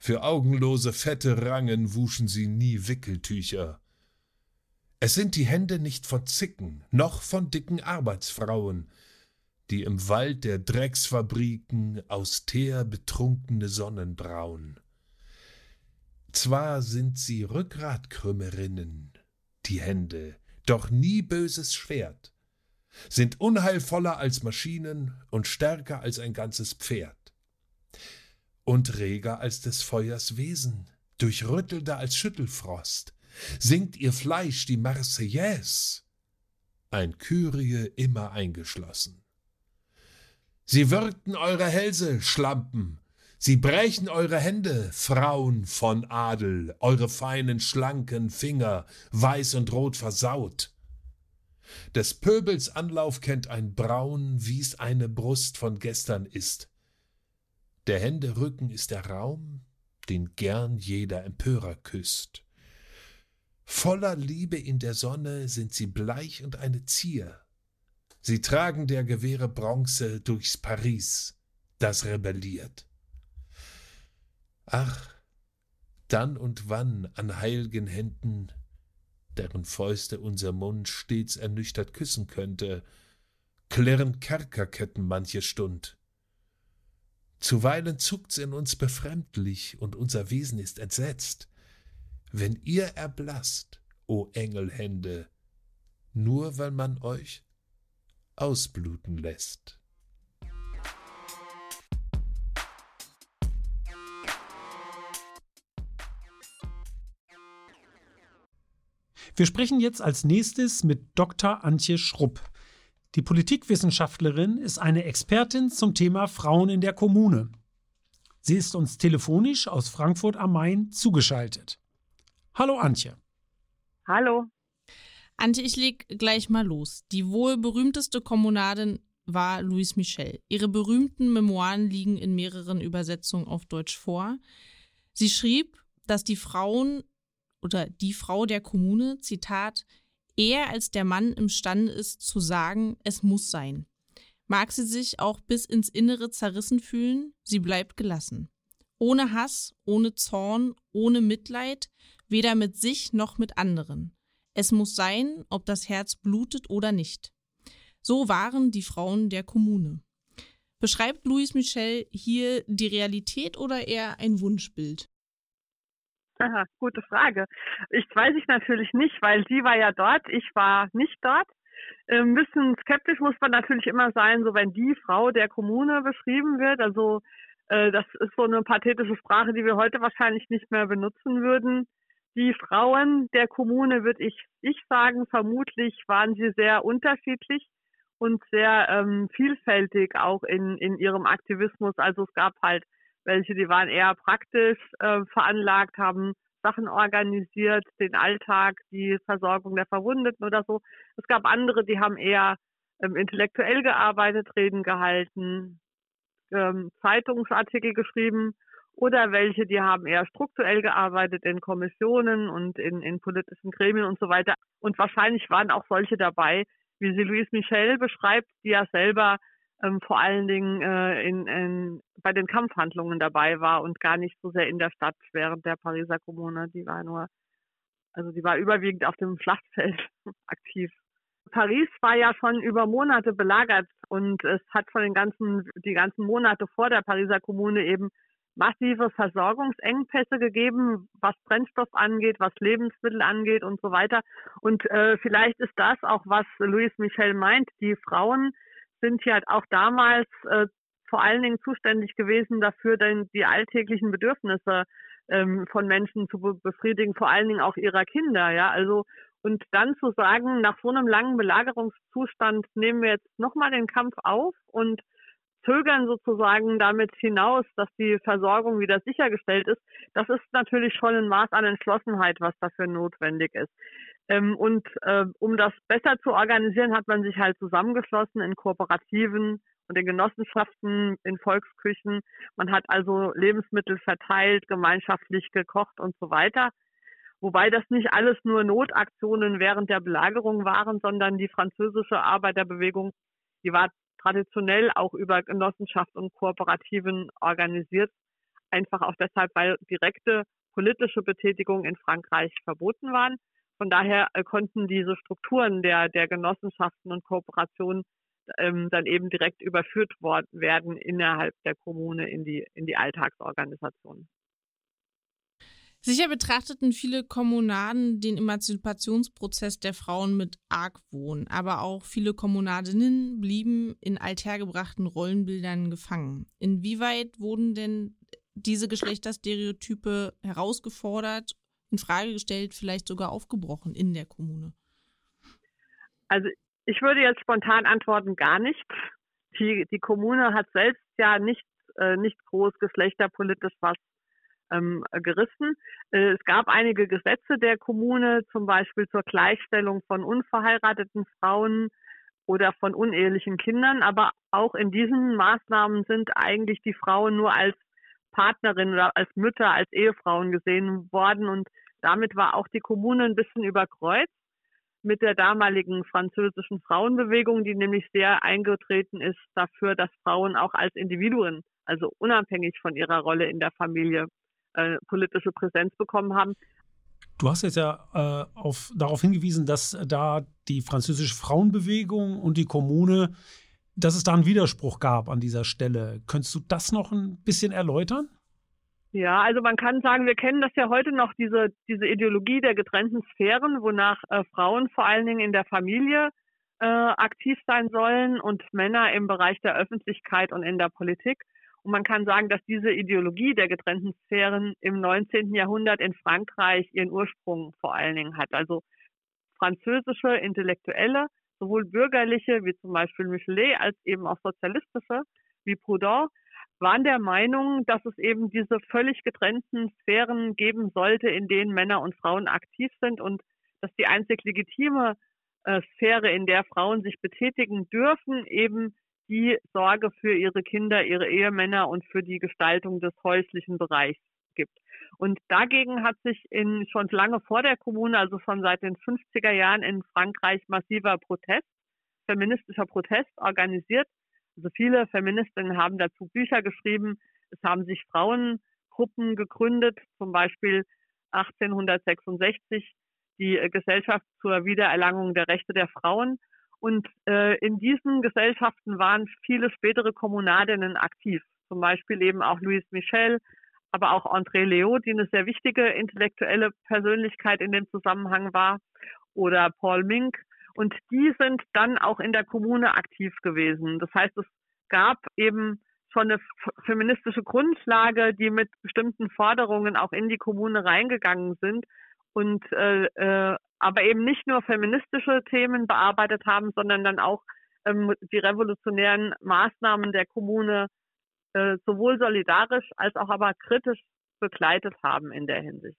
für augenlose fette Rangen wuschen sie nie Wickeltücher. Es sind die Hände nicht von Zicken, noch von dicken Arbeitsfrauen, die im Wald der Drecksfabriken aus Teer betrunkene Sonnen brauen. Zwar sind sie Rückgratkrümmerinnen, die Hände, doch nie böses Schwert, sind unheilvoller als Maschinen und stärker als ein ganzes Pferd. Und reger als des Feuers Wesen, durchrüttelnder als Schüttelfrost, singt ihr Fleisch die Marseillaise, ein Kyrie immer eingeschlossen. Sie würgten eure Hälse, Schlampen, Sie brechen eure Hände, Frauen von Adel, eure feinen, schlanken Finger, weiß und rot versaut. Des Pöbels Anlauf kennt ein Braun, wie's eine Brust von gestern ist. Der Hände Rücken ist der Raum, den gern jeder Empörer küsst. Voller Liebe in der Sonne sind sie bleich und eine Zier. Sie tragen der Gewehre Bronze durchs Paris, das rebelliert. Ach, dann und wann an heilgen Händen, deren Fäuste unser Mund stets ernüchtert küssen könnte, klirren Kerkerketten manche Stund. Zuweilen zuckt's in uns befremdlich und unser Wesen ist entsetzt. Wenn ihr erblasst, o Engelhände, nur weil man euch ausbluten lässt.
Wir sprechen jetzt als nächstes mit Dr. Antje Schrupp. Die Politikwissenschaftlerin ist eine Expertin zum Thema Frauen in der Kommune. Sie ist uns telefonisch aus Frankfurt am Main zugeschaltet. Hallo Antje.
Hallo.
Antje, ich leg gleich mal los. Die wohl berühmteste Kommunadin war Louise Michel. Ihre berühmten Memoiren liegen in mehreren Übersetzungen auf Deutsch vor. Sie schrieb, dass die Frauen oder die Frau der Kommune, Zitat, eher als der Mann imstande ist zu sagen, es muss sein. Mag sie sich auch bis ins Innere zerrissen fühlen, sie bleibt gelassen. Ohne Hass, ohne Zorn, ohne Mitleid, weder mit sich noch mit anderen. Es muss sein, ob das Herz blutet oder nicht. So waren die Frauen der Kommune. Beschreibt Louis Michel hier die Realität oder eher ein Wunschbild?
Gute Frage. Ich weiß ich natürlich nicht, weil sie war ja dort, ich war nicht dort. Ein ähm, bisschen skeptisch muss man natürlich immer sein, so wenn die Frau der Kommune beschrieben wird. Also äh, das ist so eine pathetische Sprache, die wir heute wahrscheinlich nicht mehr benutzen würden. Die Frauen der Kommune, würde ich, ich sagen, vermutlich waren sie sehr unterschiedlich und sehr ähm, vielfältig auch in, in ihrem Aktivismus. Also es gab halt welche, die waren eher praktisch äh, veranlagt, haben Sachen organisiert, den Alltag, die Versorgung der Verwundeten oder so. Es gab andere, die haben eher ähm, intellektuell gearbeitet, Reden gehalten, ähm, Zeitungsartikel geschrieben oder welche, die haben eher strukturell gearbeitet in Kommissionen und in, in politischen Gremien und so weiter. Und wahrscheinlich waren auch solche dabei, wie sie Louise Michel beschreibt, die ja selber ähm, vor allen Dingen äh, in, in, bei den Kampfhandlungen dabei war und gar nicht so sehr in der Stadt während der Pariser Kommune. Die war nur, also die war überwiegend auf dem Schlachtfeld aktiv. Paris war ja schon über Monate belagert und es hat von den ganzen, die ganzen Monate vor der Pariser Kommune eben massive Versorgungsengpässe gegeben, was Brennstoff angeht, was Lebensmittel angeht und so weiter. Und äh, vielleicht ist das auch, was Louis Michel meint. Die Frauen sind hier halt auch damals äh, vor allen Dingen zuständig gewesen dafür, denn die alltäglichen Bedürfnisse ähm, von Menschen zu be befriedigen, vor allen Dingen auch ihrer Kinder, ja. Also und dann zu sagen, nach so einem langen Belagerungszustand nehmen wir jetzt nochmal den Kampf auf und zögern sozusagen damit hinaus, dass die Versorgung wieder sichergestellt ist, das ist natürlich schon ein Maß an Entschlossenheit, was dafür notwendig ist. Ähm, und äh, um das besser zu organisieren, hat man sich halt zusammengeschlossen in Kooperativen und in Genossenschaften, in Volksküchen. Man hat also Lebensmittel verteilt, gemeinschaftlich gekocht und so weiter. Wobei das nicht alles nur Notaktionen während der Belagerung waren, sondern die französische Arbeiterbewegung, die war traditionell auch über Genossenschaft und Kooperativen organisiert. Einfach auch deshalb, weil direkte politische Betätigungen in Frankreich verboten waren. Von daher äh, konnten diese Strukturen der, der Genossenschaften und Kooperationen ähm, dann eben direkt überführt worden werden innerhalb der Kommune in die, in die Alltagsorganisation.
Sicher betrachteten viele Kommunaden den Emanzipationsprozess der Frauen mit Argwohn, aber auch viele Kommunadinnen blieben in althergebrachten Rollenbildern gefangen. Inwieweit wurden denn diese Geschlechterstereotype herausgefordert in Frage gestellt, vielleicht sogar aufgebrochen in der Kommune?
Also ich würde jetzt spontan antworten, gar nicht. Die, die Kommune hat selbst ja nicht, äh, nicht groß geschlechterpolitisch was ähm, gerissen. Äh, es gab einige Gesetze der Kommune, zum Beispiel zur Gleichstellung von unverheirateten Frauen oder von unehelichen Kindern, aber auch in diesen Maßnahmen sind eigentlich die Frauen nur als Partnerin oder als Mütter, als Ehefrauen gesehen worden und damit war auch die Kommune ein bisschen überkreuzt mit der damaligen französischen Frauenbewegung, die nämlich sehr eingetreten ist dafür, dass Frauen auch als Individuen, also unabhängig von ihrer Rolle in der Familie, äh, politische Präsenz bekommen haben.
Du hast jetzt ja äh, auf, darauf hingewiesen, dass da die französische Frauenbewegung und die Kommune dass es da einen Widerspruch gab an dieser Stelle. Könntest du das noch ein bisschen erläutern?
Ja, also man kann sagen, wir kennen das ja heute noch, diese, diese Ideologie der getrennten Sphären, wonach äh, Frauen vor allen Dingen in der Familie äh, aktiv sein sollen und Männer im Bereich der Öffentlichkeit und in der Politik. Und man kann sagen, dass diese Ideologie der getrennten Sphären im 19. Jahrhundert in Frankreich ihren Ursprung vor allen Dingen hat. Also französische Intellektuelle, sowohl bürgerliche wie zum Beispiel Michelet als eben auch sozialistische wie Proudhon, waren der Meinung, dass es eben diese völlig getrennten Sphären geben sollte, in denen Männer und Frauen aktiv sind und dass die einzig legitime äh, Sphäre, in der Frauen sich betätigen dürfen, eben die Sorge für ihre Kinder, ihre Ehemänner und für die Gestaltung des häuslichen Bereichs gibt. Und dagegen hat sich in, schon lange vor der Kommune, also schon seit den 50er Jahren in Frankreich massiver Protest, feministischer Protest organisiert. Also viele Feministinnen haben dazu Bücher geschrieben. Es haben sich Frauengruppen gegründet, zum Beispiel 1866 die Gesellschaft zur Wiedererlangung der Rechte der Frauen. Und äh, in diesen Gesellschaften waren viele spätere Kommunadinnen aktiv, zum Beispiel eben auch Louise Michel, aber auch André Leo, die eine sehr wichtige intellektuelle Persönlichkeit in dem Zusammenhang war, oder Paul Mink. Und die sind dann auch in der Kommune aktiv gewesen. Das heißt, es gab eben schon eine feministische Grundlage, die mit bestimmten Forderungen auch in die Kommune reingegangen sind und äh, äh, aber eben nicht nur feministische Themen bearbeitet haben, sondern dann auch ähm, die revolutionären Maßnahmen der Kommune äh, sowohl solidarisch als auch aber kritisch begleitet haben in der Hinsicht.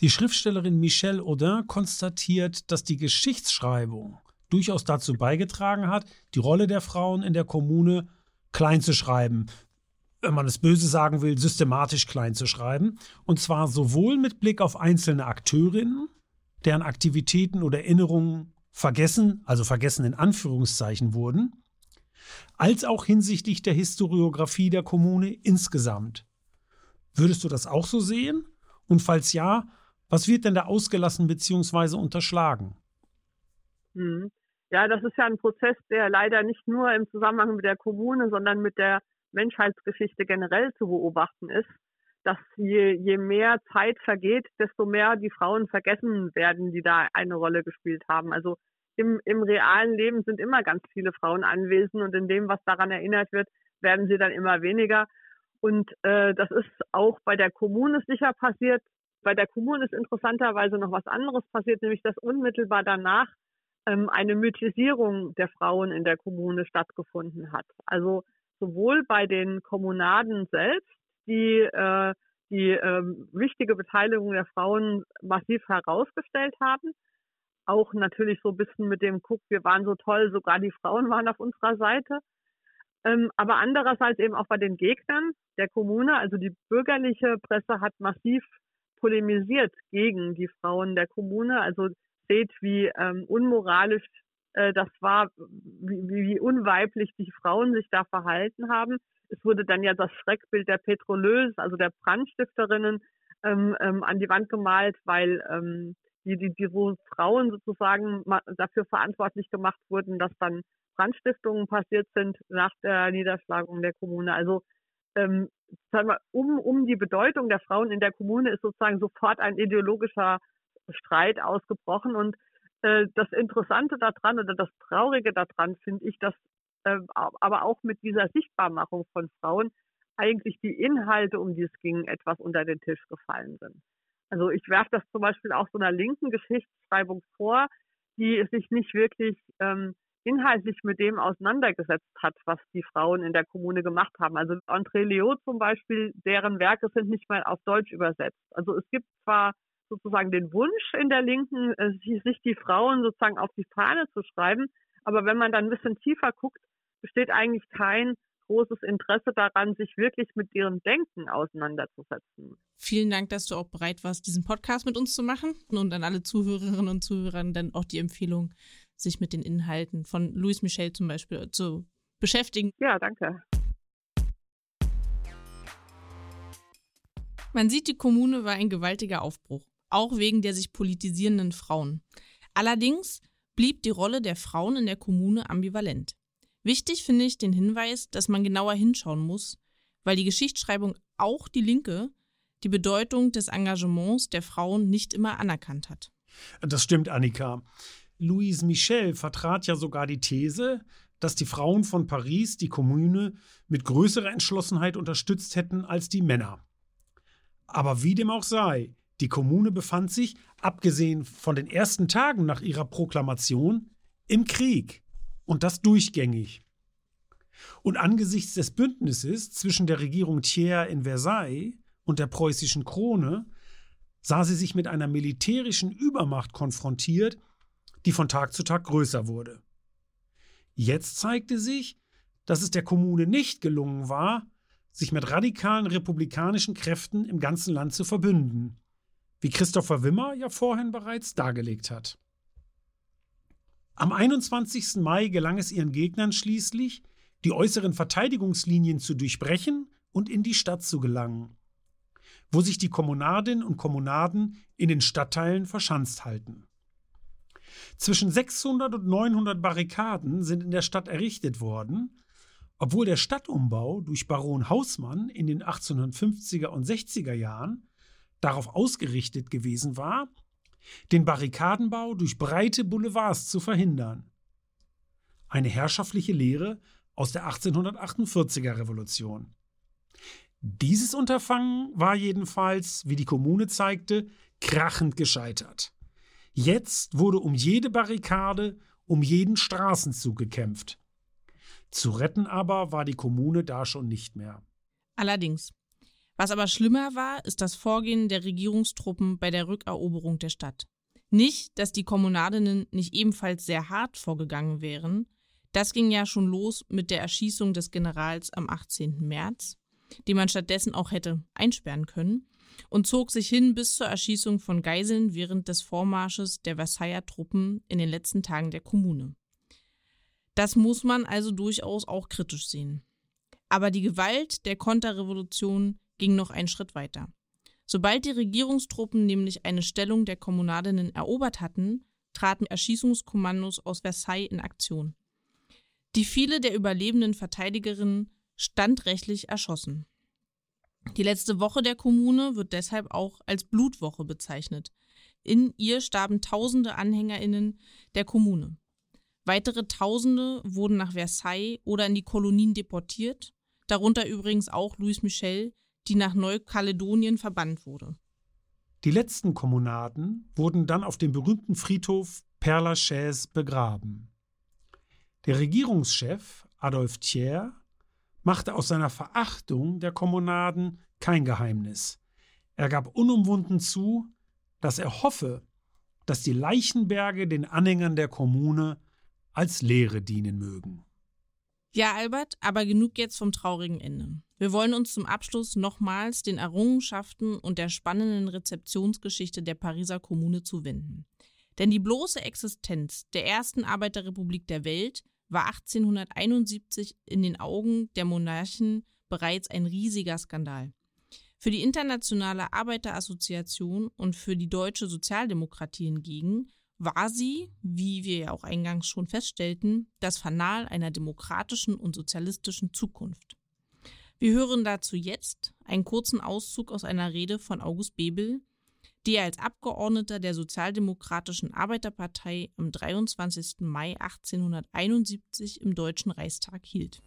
Die Schriftstellerin Michelle Audin konstatiert, dass die Geschichtsschreibung durchaus dazu beigetragen hat, die Rolle der Frauen in der Kommune klein zu schreiben, wenn man es böse sagen will, systematisch klein zu schreiben. Und zwar sowohl mit Blick auf einzelne Akteurinnen, deren Aktivitäten oder Erinnerungen vergessen, also vergessen in Anführungszeichen wurden, als auch hinsichtlich der Historiografie der Kommune insgesamt. Würdest du das auch so sehen? Und falls ja, was wird denn da ausgelassen bzw. unterschlagen?
Hm. Ja, das ist ja ein Prozess, der leider nicht nur im Zusammenhang mit der Kommune, sondern mit der Menschheitsgeschichte generell zu beobachten ist, dass je, je mehr Zeit vergeht, desto mehr die Frauen vergessen werden, die da eine Rolle gespielt haben. Also im, im realen Leben sind immer ganz viele Frauen anwesend und in dem, was daran erinnert wird, werden sie dann immer weniger. Und äh, das ist auch bei der Kommune sicher passiert. Bei der Kommune ist interessanterweise noch was anderes passiert, nämlich dass unmittelbar danach ähm, eine Mythisierung der Frauen in der Kommune stattgefunden hat. Also sowohl bei den Kommunaden selbst, die äh, die äh, wichtige Beteiligung der Frauen massiv herausgestellt haben, auch natürlich so ein bisschen mit dem Guck, wir waren so toll, sogar die Frauen waren auf unserer Seite. Ähm, aber andererseits eben auch bei den Gegnern der Kommune, also die bürgerliche Presse hat massiv polemisiert gegen die Frauen der Kommune. Also seht, wie ähm, unmoralisch äh, das war, wie, wie unweiblich die Frauen sich da verhalten haben. Es wurde dann ja das Schreckbild der Petrolös, also der Brandstifterinnen, ähm, ähm, an die Wand gemalt, weil ähm, die, die, die wo Frauen sozusagen dafür verantwortlich gemacht wurden, dass dann Brandstiftungen passiert sind nach der Niederschlagung der Kommune. Also ähm, sagen wir, um, um die Bedeutung der Frauen in der Kommune ist sozusagen sofort ein ideologischer Streit ausgebrochen und äh, das Interessante daran oder das Traurige daran finde ich, dass äh, aber auch mit dieser Sichtbarmachung von Frauen eigentlich die Inhalte, um die es ging, etwas unter den Tisch gefallen sind. Also ich werfe das zum Beispiel auch so einer linken Geschichtsschreibung vor, die sich nicht wirklich ähm, inhaltlich mit dem auseinandergesetzt hat, was die Frauen in der Kommune gemacht haben. Also André Leo zum Beispiel, deren Werke sind nicht mal auf Deutsch übersetzt. Also es gibt zwar sozusagen den Wunsch in der Linken, äh, sich die Frauen sozusagen auf die Fahne zu schreiben. Aber wenn man dann ein bisschen tiefer guckt, besteht eigentlich kein großes Interesse daran, sich wirklich mit ihrem Denken auseinanderzusetzen.
Vielen Dank, dass du auch bereit warst, diesen Podcast mit uns zu machen und an alle Zuhörerinnen und Zuhörer dann auch die Empfehlung, sich mit den Inhalten von Louis Michel zum Beispiel zu beschäftigen.
Ja, danke.
Man sieht, die Kommune war ein gewaltiger Aufbruch auch wegen der sich politisierenden Frauen. Allerdings blieb die Rolle der Frauen in der Kommune ambivalent. Wichtig finde ich den Hinweis, dass man genauer hinschauen muss, weil die Geschichtsschreibung auch die Linke die Bedeutung des Engagements der Frauen nicht immer anerkannt hat.
Das stimmt, Annika. Louise Michel vertrat ja sogar die These, dass die Frauen von Paris die Kommune mit größerer Entschlossenheit unterstützt hätten als die Männer. Aber wie dem auch sei, die Kommune befand sich, abgesehen von den ersten Tagen nach ihrer Proklamation, im Krieg und das durchgängig. Und angesichts des Bündnisses zwischen der Regierung Thiers in Versailles und der preußischen Krone sah sie sich mit einer militärischen Übermacht konfrontiert, die von Tag zu Tag größer wurde. Jetzt zeigte sich, dass es der Kommune nicht gelungen war, sich mit radikalen republikanischen Kräften im ganzen Land zu verbünden, wie Christopher Wimmer ja vorhin bereits dargelegt hat. Am 21. Mai gelang es ihren Gegnern schließlich, die äußeren Verteidigungslinien zu durchbrechen und in die Stadt zu gelangen, wo sich die Kommunadinnen und Kommunaden in den Stadtteilen verschanzt halten. Zwischen 600 und 900 Barrikaden sind in der Stadt errichtet worden, obwohl der Stadtumbau durch Baron Hausmann in den 1850er und 60er Jahren darauf ausgerichtet gewesen war, den Barrikadenbau durch breite Boulevards zu verhindern. Eine herrschaftliche Lehre aus der 1848er Revolution. Dieses Unterfangen war jedenfalls, wie die Kommune zeigte, krachend gescheitert. Jetzt wurde um jede Barrikade, um jeden Straßenzug gekämpft. Zu retten aber war die Kommune da schon nicht mehr.
Allerdings. Was aber schlimmer war, ist das Vorgehen der Regierungstruppen bei der Rückeroberung der Stadt. Nicht, dass die Kommunadinnen nicht ebenfalls sehr hart vorgegangen wären. Das ging ja schon los mit der Erschießung des Generals am 18. März, die man stattdessen auch hätte einsperren können, und zog sich hin bis zur Erschießung von Geiseln während des Vormarsches der Versailler Truppen in den letzten Tagen der Kommune. Das muss man also durchaus auch kritisch sehen. Aber die Gewalt der Konterrevolution ging noch einen Schritt weiter. Sobald die Regierungstruppen nämlich eine Stellung der Kommunadinnen erobert hatten, traten Erschießungskommandos aus Versailles in Aktion. Die viele der überlebenden Verteidigerinnen standrechtlich erschossen. Die letzte Woche der Kommune wird deshalb auch als Blutwoche bezeichnet. In ihr starben tausende Anhängerinnen der Kommune. Weitere Tausende wurden nach Versailles oder in die Kolonien deportiert, darunter übrigens auch Louis Michel, die nach Neukaledonien verbannt wurde.
Die letzten Kommunaden wurden dann auf dem berühmten Friedhof Père Lachaise begraben. Der Regierungschef Adolphe Thiers machte aus seiner Verachtung der Kommunaden kein Geheimnis. Er gab unumwunden zu, dass er hoffe, dass die Leichenberge den Anhängern der Kommune als Lehre dienen mögen.
Ja, Albert, aber genug jetzt vom traurigen Ende. Wir wollen uns zum Abschluss nochmals den Errungenschaften und der spannenden Rezeptionsgeschichte der Pariser Kommune zuwenden. Denn die bloße Existenz der ersten Arbeiterrepublik der Welt war 1871 in den Augen der Monarchen bereits ein riesiger Skandal. Für die Internationale Arbeiterassoziation und für die deutsche Sozialdemokratie hingegen war sie, wie wir ja auch eingangs schon feststellten, das Fanal einer demokratischen und sozialistischen Zukunft. Wir hören dazu jetzt einen kurzen Auszug aus einer Rede von August Bebel, die er als Abgeordneter der Sozialdemokratischen Arbeiterpartei am 23. Mai 1871 im Deutschen Reichstag hielt.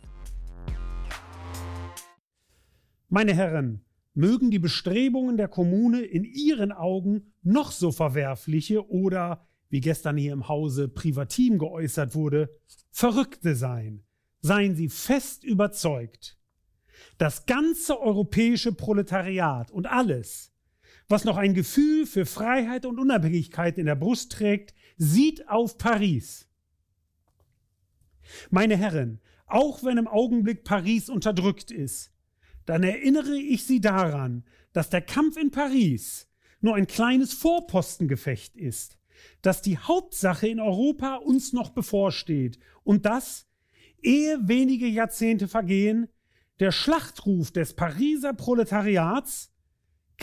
Meine Herren, mögen die Bestrebungen der Kommune in Ihren Augen noch so verwerfliche oder, wie gestern hier im Hause privatim geäußert wurde, Verrückte sein. Seien Sie fest überzeugt. Das ganze europäische Proletariat und alles, was noch ein Gefühl für Freiheit und Unabhängigkeit in der Brust trägt, sieht auf Paris. Meine Herren, auch wenn im Augenblick Paris unterdrückt ist, dann erinnere ich Sie daran, dass der Kampf in Paris nur ein kleines Vorpostengefecht ist, dass die Hauptsache in Europa uns noch bevorsteht und dass, ehe wenige Jahrzehnte vergehen, der Schlachtruf des Pariser Proletariats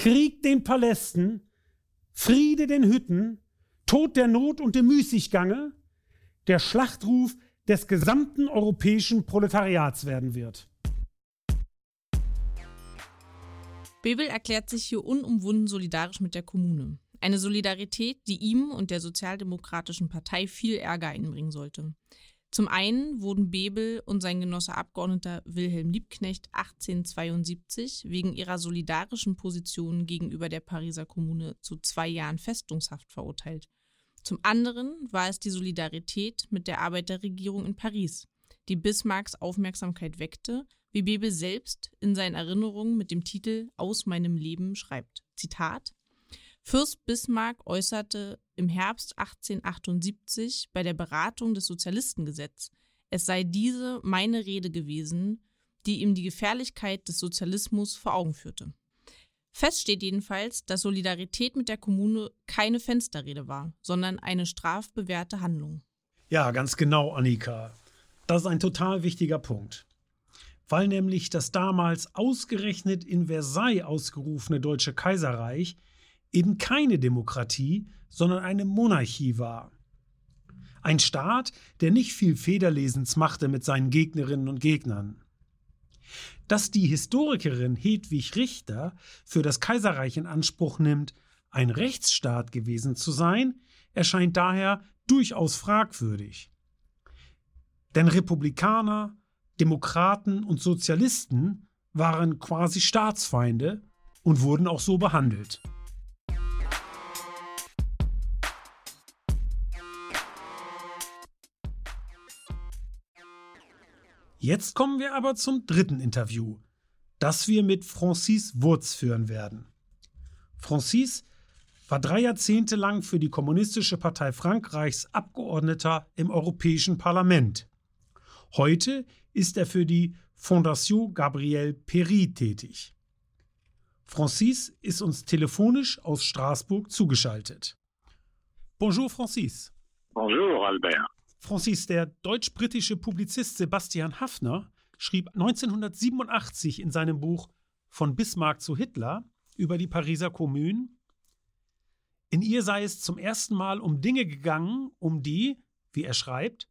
Krieg den Palästen, Friede den Hütten, Tod der Not und dem Müßiggange, der Schlachtruf des gesamten europäischen Proletariats werden wird.
Bebel erklärt sich hier unumwunden solidarisch mit der Kommune. Eine Solidarität, die ihm und der Sozialdemokratischen Partei viel Ärger einbringen sollte. Zum einen wurden Bebel und sein Genosse Abgeordneter Wilhelm Liebknecht 1872 wegen ihrer solidarischen Position gegenüber der Pariser Kommune zu zwei Jahren Festungshaft verurteilt. Zum anderen war es die Solidarität mit der Arbeiterregierung in Paris, die Bismarcks Aufmerksamkeit weckte, wie Bebel selbst in seinen Erinnerungen mit dem Titel Aus meinem Leben schreibt. Zitat Fürst Bismarck äußerte im Herbst 1878 bei der Beratung des Sozialistengesetzes, es sei diese meine Rede gewesen, die ihm die Gefährlichkeit des Sozialismus vor Augen führte. Fest steht jedenfalls, dass Solidarität mit der Kommune keine Fensterrede war, sondern eine strafbewährte Handlung.
Ja, ganz genau, Annika. Das ist ein total wichtiger Punkt. Weil nämlich das damals ausgerechnet in Versailles ausgerufene Deutsche Kaiserreich eben keine Demokratie, sondern eine Monarchie war. Ein Staat, der nicht viel Federlesens machte mit seinen Gegnerinnen und Gegnern. Dass die Historikerin Hedwig Richter für das Kaiserreich in Anspruch nimmt, ein Rechtsstaat gewesen zu sein, erscheint daher durchaus fragwürdig. Denn Republikaner, Demokraten und Sozialisten waren quasi Staatsfeinde und wurden auch so behandelt. Jetzt kommen wir aber zum dritten Interview, das wir mit Francis Wurz führen werden. Francis war drei Jahrzehnte lang für die Kommunistische Partei Frankreichs Abgeordneter im Europäischen Parlament. Heute ist er für die Fondation Gabriel Péry tätig. Francis ist uns telefonisch aus Straßburg zugeschaltet. Bonjour Francis.
Bonjour Albert.
Francis, der deutsch-britische Publizist Sebastian Haffner schrieb 1987 in seinem Buch Von Bismarck zu Hitler über die Pariser Kommune, in ihr sei es zum ersten Mal um Dinge gegangen, um die, wie er schreibt,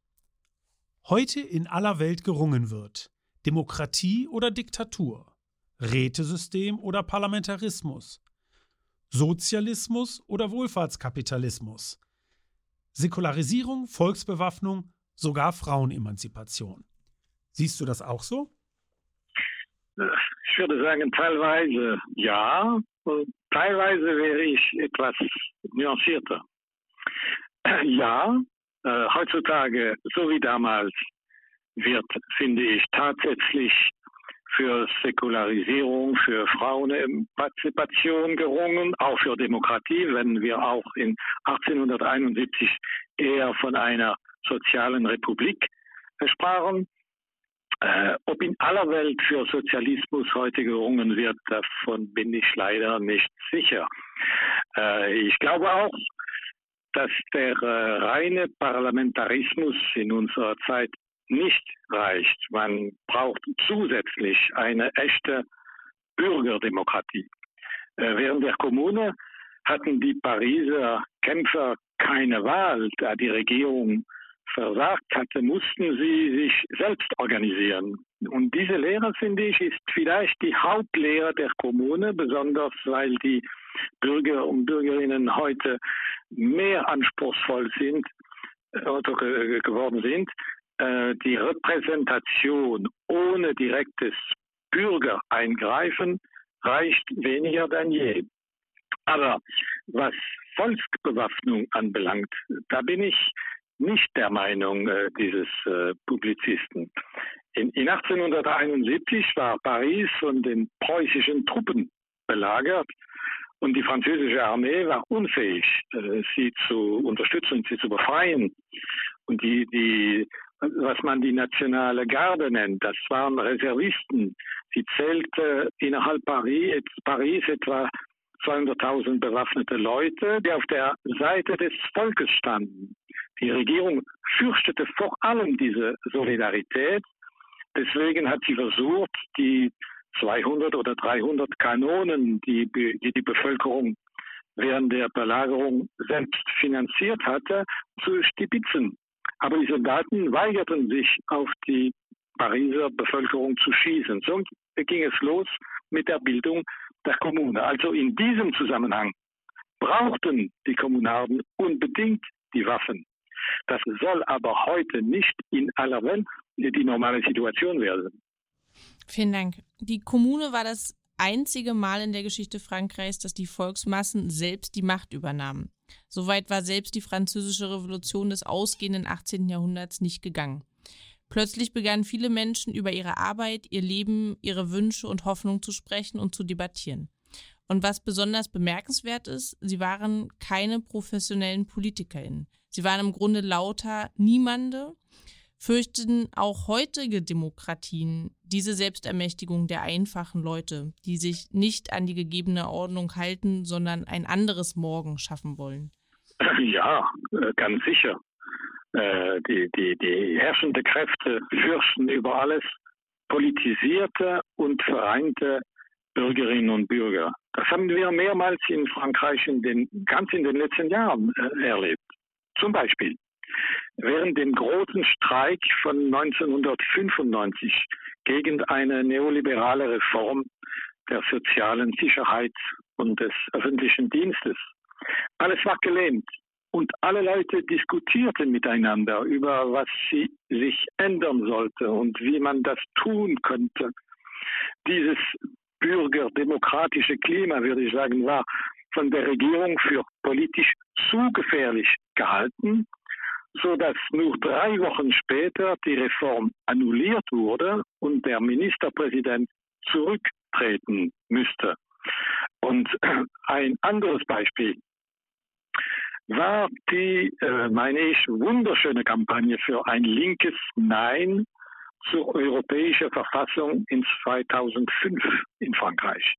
heute in aller Welt gerungen wird. Demokratie oder Diktatur, Rätesystem oder Parlamentarismus, Sozialismus oder Wohlfahrtskapitalismus, Säkularisierung, Volksbewaffnung, sogar Frauenemanzipation. Siehst du das auch so?
Ich würde sagen, teilweise ja, teilweise wäre ich etwas nuancierter. Ja, äh, heutzutage, so wie damals, wird, finde ich, tatsächlich für Säkularisierung, für Frauenpartizipation gerungen, auch für Demokratie, wenn wir auch in 1871 eher von einer sozialen Republik sprachen. Äh, ob in aller Welt für Sozialismus heute gerungen wird, davon bin ich leider nicht sicher. Äh, ich glaube auch, dass der äh, reine Parlamentarismus in unserer Zeit nicht reicht. Man braucht zusätzlich eine echte Bürgerdemokratie. Äh, während der Kommune hatten die Pariser Kämpfer keine Wahl, da die Regierung versagt hatte, mussten sie sich selbst organisieren. Und diese Lehre, finde ich, ist vielleicht die Hauptlehre der Kommune, besonders weil die Bürger und Bürgerinnen heute mehr anspruchsvoll sind äh, geworden sind, die Repräsentation ohne direktes Bürgereingreifen reicht weniger denn je. Aber was Volksbewaffnung anbelangt, da bin ich nicht der Meinung äh, dieses äh, Publizisten. In, in 1871 war Paris von den preußischen Truppen belagert und die französische Armee war unfähig, äh, sie zu unterstützen, sie zu befreien. Und die, die was man die nationale Garde nennt. Das waren Reservisten. Sie zählte innerhalb Paris, Paris etwa 200.000 bewaffnete Leute, die auf der Seite des Volkes standen. Die Regierung fürchtete vor allem diese Solidarität. Deswegen hat sie versucht, die 200 oder 300 Kanonen, die die, die Bevölkerung während der Belagerung selbst finanziert hatte, zu stibitzen. Aber die Soldaten weigerten sich, auf die Pariser Bevölkerung zu schießen. So ging es los mit der Bildung der Kommune. Also in diesem Zusammenhang brauchten die Kommunarden unbedingt die Waffen. Das soll aber heute nicht in aller Welt die normale Situation werden.
Vielen Dank. Die Kommune war das einzige Mal in der Geschichte Frankreichs, dass die Volksmassen selbst die Macht übernahmen. Soweit war selbst die französische Revolution des ausgehenden 18. Jahrhunderts nicht gegangen. Plötzlich begannen viele Menschen über ihre Arbeit, ihr Leben, ihre Wünsche und Hoffnungen zu sprechen und zu debattieren. Und was besonders bemerkenswert ist, sie waren keine professionellen PolitikerInnen. Sie waren im Grunde lauter Niemande, fürchten auch heutige Demokratien diese Selbstermächtigung der einfachen Leute, die sich nicht an die gegebene Ordnung halten, sondern ein anderes Morgen schaffen wollen?
Ja, äh, ganz sicher. Äh, die, die, die herrschende Kräfte fürchten über alles politisierte und vereinte Bürgerinnen und Bürger. Das haben wir mehrmals in Frankreich in den, ganz in den letzten Jahren äh, erlebt. Zum Beispiel während dem großen Streik von 1995 gegen eine neoliberale Reform der sozialen Sicherheit und des öffentlichen Dienstes. Alles war gelähmt und alle Leute diskutierten miteinander über, was sie sich ändern sollte und wie man das tun könnte. Dieses bürgerdemokratische Klima, würde ich sagen, war von der Regierung für politisch zu gefährlich gehalten so dass nur drei Wochen später die Reform annulliert wurde und der Ministerpräsident zurücktreten müsste. Und ein anderes Beispiel war die, äh, meine ich, wunderschöne Kampagne für ein linkes Nein zur europäischen Verfassung in 2005 in Frankreich.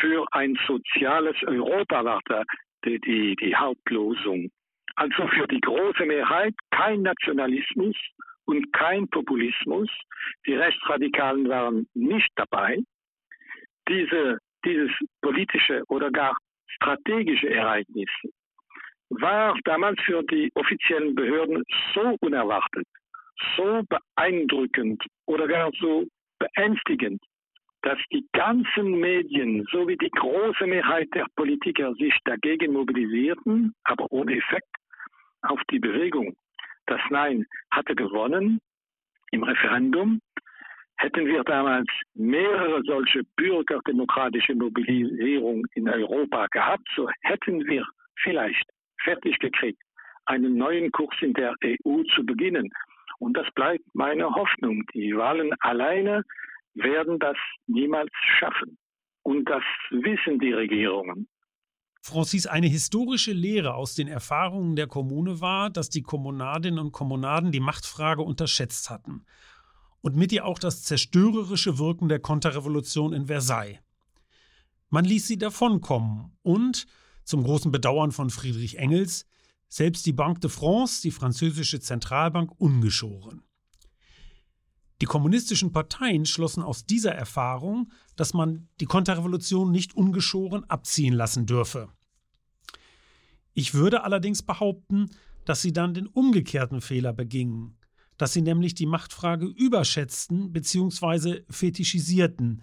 Für ein soziales Europa war da die, die, die Hauptlosung. Also für die große Mehrheit kein Nationalismus und kein Populismus. Die Rechtsradikalen waren nicht dabei. Diese, dieses politische oder gar strategische Ereignis war damals für die offiziellen Behörden so unerwartet, so beeindruckend oder gar so beängstigend, dass die ganzen Medien sowie die große Mehrheit der Politiker sich dagegen mobilisierten, aber ohne Effekt auf die Bewegung. Das Nein hatte gewonnen im Referendum. Hätten wir damals mehrere solche bürgerdemokratische Mobilisierungen in Europa gehabt, so hätten wir vielleicht fertig gekriegt, einen neuen Kurs in der EU zu beginnen. Und das bleibt meine Hoffnung. Die Wahlen alleine werden das niemals schaffen. Und das wissen die Regierungen.
Francis, eine historische Lehre aus den Erfahrungen der Kommune war, dass die Kommunadinnen und Kommunaden die Machtfrage unterschätzt hatten. Und mit ihr auch das zerstörerische Wirken der Konterrevolution in Versailles. Man ließ sie davonkommen und, zum großen Bedauern von Friedrich Engels, selbst die Banque de France, die französische Zentralbank, ungeschoren. Die kommunistischen Parteien schlossen aus dieser Erfahrung, dass man die Konterrevolution nicht ungeschoren abziehen lassen dürfe. Ich würde allerdings behaupten, dass sie dann den umgekehrten Fehler begingen, dass sie nämlich die Machtfrage überschätzten bzw. fetischisierten,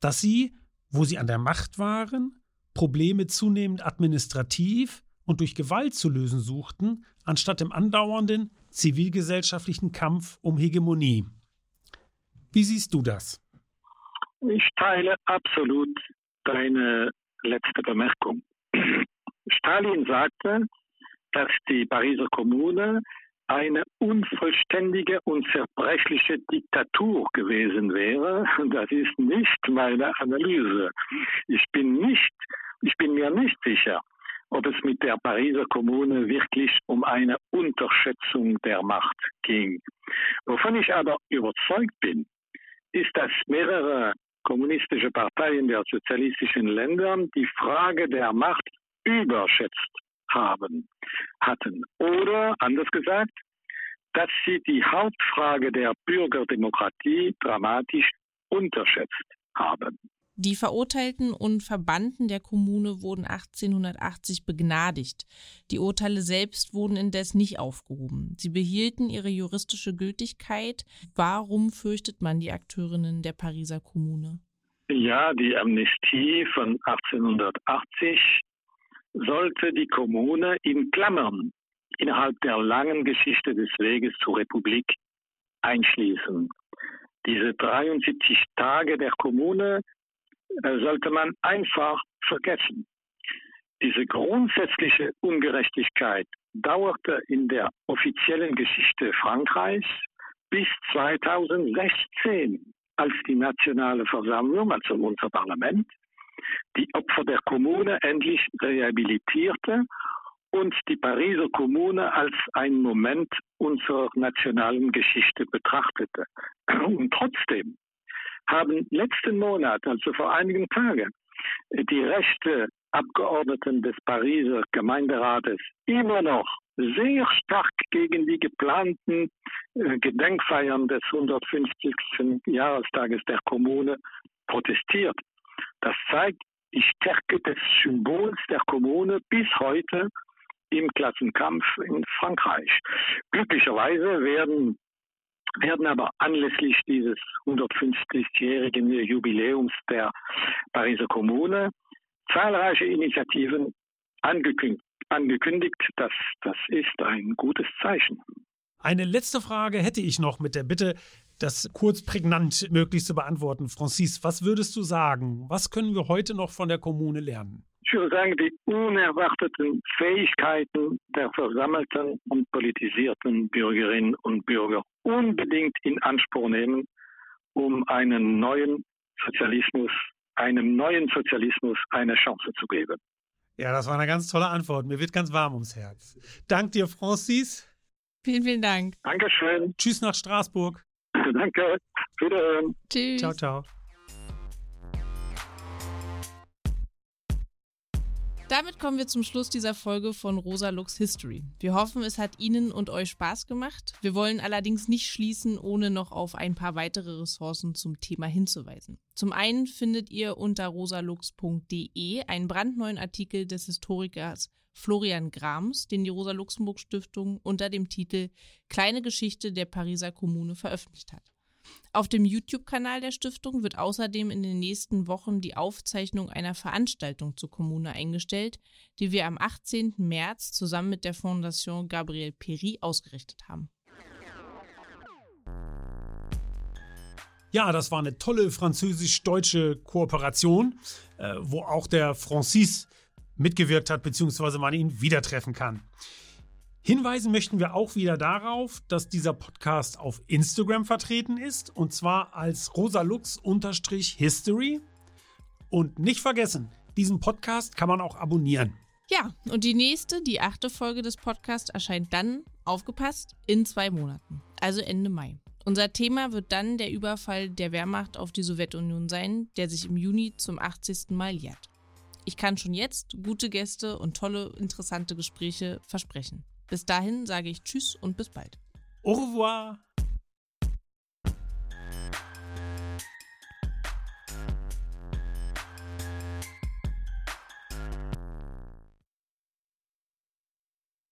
dass sie, wo sie an der Macht waren, Probleme zunehmend administrativ und durch Gewalt zu lösen suchten, anstatt im andauernden zivilgesellschaftlichen Kampf um Hegemonie. Wie siehst du das?
Ich teile absolut deine letzte Bemerkung. Stalin sagte, dass die Pariser Kommune eine unvollständige und zerbrechliche Diktatur gewesen wäre. Das ist nicht meine Analyse. Ich bin nicht, ich bin mir nicht sicher, ob es mit der Pariser Kommune wirklich um eine Unterschätzung der Macht ging. Wovon ich aber überzeugt bin, ist, dass mehrere kommunistische Parteien der sozialistischen Länder die Frage der Macht überschätzt haben, hatten. Oder anders gesagt, dass sie die Hauptfrage der Bürgerdemokratie dramatisch unterschätzt haben.
Die Verurteilten und Verbannten der Kommune wurden 1880 begnadigt. Die Urteile selbst wurden indes nicht aufgehoben. Sie behielten ihre juristische Gültigkeit. Warum fürchtet man die Akteurinnen der Pariser Kommune?
Ja, die Amnestie von 1880 sollte die Kommune in Klammern innerhalb der langen Geschichte des Weges zur Republik einschließen. Diese 73 Tage der Kommune äh, sollte man einfach vergessen. Diese grundsätzliche Ungerechtigkeit dauerte in der offiziellen Geschichte Frankreichs bis 2016, als die nationale Versammlung, also unser Parlament, die Opfer der Kommune endlich rehabilitierte und die Pariser Kommune als ein Moment unserer nationalen Geschichte betrachtete. Und trotzdem haben letzten Monat, also vor einigen Tagen, die rechte Abgeordneten des Pariser Gemeinderates immer noch sehr stark gegen die geplanten äh, Gedenkfeiern des 150. Jahrestages der Kommune protestiert. Das zeigt die Stärke des Symbols der Kommune bis heute im Klassenkampf in Frankreich. Glücklicherweise werden werden aber anlässlich dieses 150-jährigen Jubiläums der Pariser Kommune zahlreiche Initiativen angekündigt. angekündigt. Das, das ist ein gutes Zeichen.
Eine letzte Frage hätte ich noch mit der Bitte, das kurz prägnant möglichst zu beantworten. Francis, was würdest du sagen? Was können wir heute noch von der Kommune lernen?
Ich würde sagen, die unerwarteten Fähigkeiten der versammelten und politisierten Bürgerinnen und Bürger unbedingt in Anspruch nehmen, um einen neuen Sozialismus, einem neuen Sozialismus eine Chance zu geben.
Ja, das war eine ganz tolle Antwort. Mir wird ganz warm ums Herz. Dank dir, Francis.
Vielen, vielen Dank.
Dankeschön.
Tschüss nach Straßburg.
Danke. Wiederhören.
Tschüss.
Ciao, ciao.
Damit kommen wir zum Schluss dieser Folge von Rosa Lux History. Wir hoffen, es hat Ihnen und euch Spaß gemacht. Wir wollen allerdings nicht schließen, ohne noch auf ein paar weitere Ressourcen zum Thema hinzuweisen. Zum einen findet ihr unter rosalux.de einen brandneuen Artikel des Historikers Florian Grams, den die Rosa-Luxemburg-Stiftung unter dem Titel Kleine Geschichte der Pariser Kommune veröffentlicht hat. Auf dem YouTube-Kanal der Stiftung wird außerdem in den nächsten Wochen die Aufzeichnung einer Veranstaltung zur Kommune eingestellt, die wir am 18. März zusammen mit der Fondation Gabriel Péry ausgerichtet haben.
Ja, das war eine tolle französisch-deutsche Kooperation, äh, wo auch der Francis mitgewirkt hat, beziehungsweise man ihn wieder treffen kann. Hinweisen möchten wir auch wieder darauf, dass dieser Podcast auf Instagram vertreten ist und zwar als rosalux-history. Und nicht vergessen, diesen Podcast kann man auch abonnieren.
Ja, und die nächste, die achte Folge des Podcasts erscheint dann, aufgepasst, in zwei Monaten, also Ende Mai. Unser Thema wird dann der Überfall der Wehrmacht auf die Sowjetunion sein, der sich im Juni zum 80. Mal jährt. Ich kann schon jetzt gute Gäste und tolle, interessante Gespräche versprechen. Bis dahin sage ich Tschüss und bis bald.
Au revoir.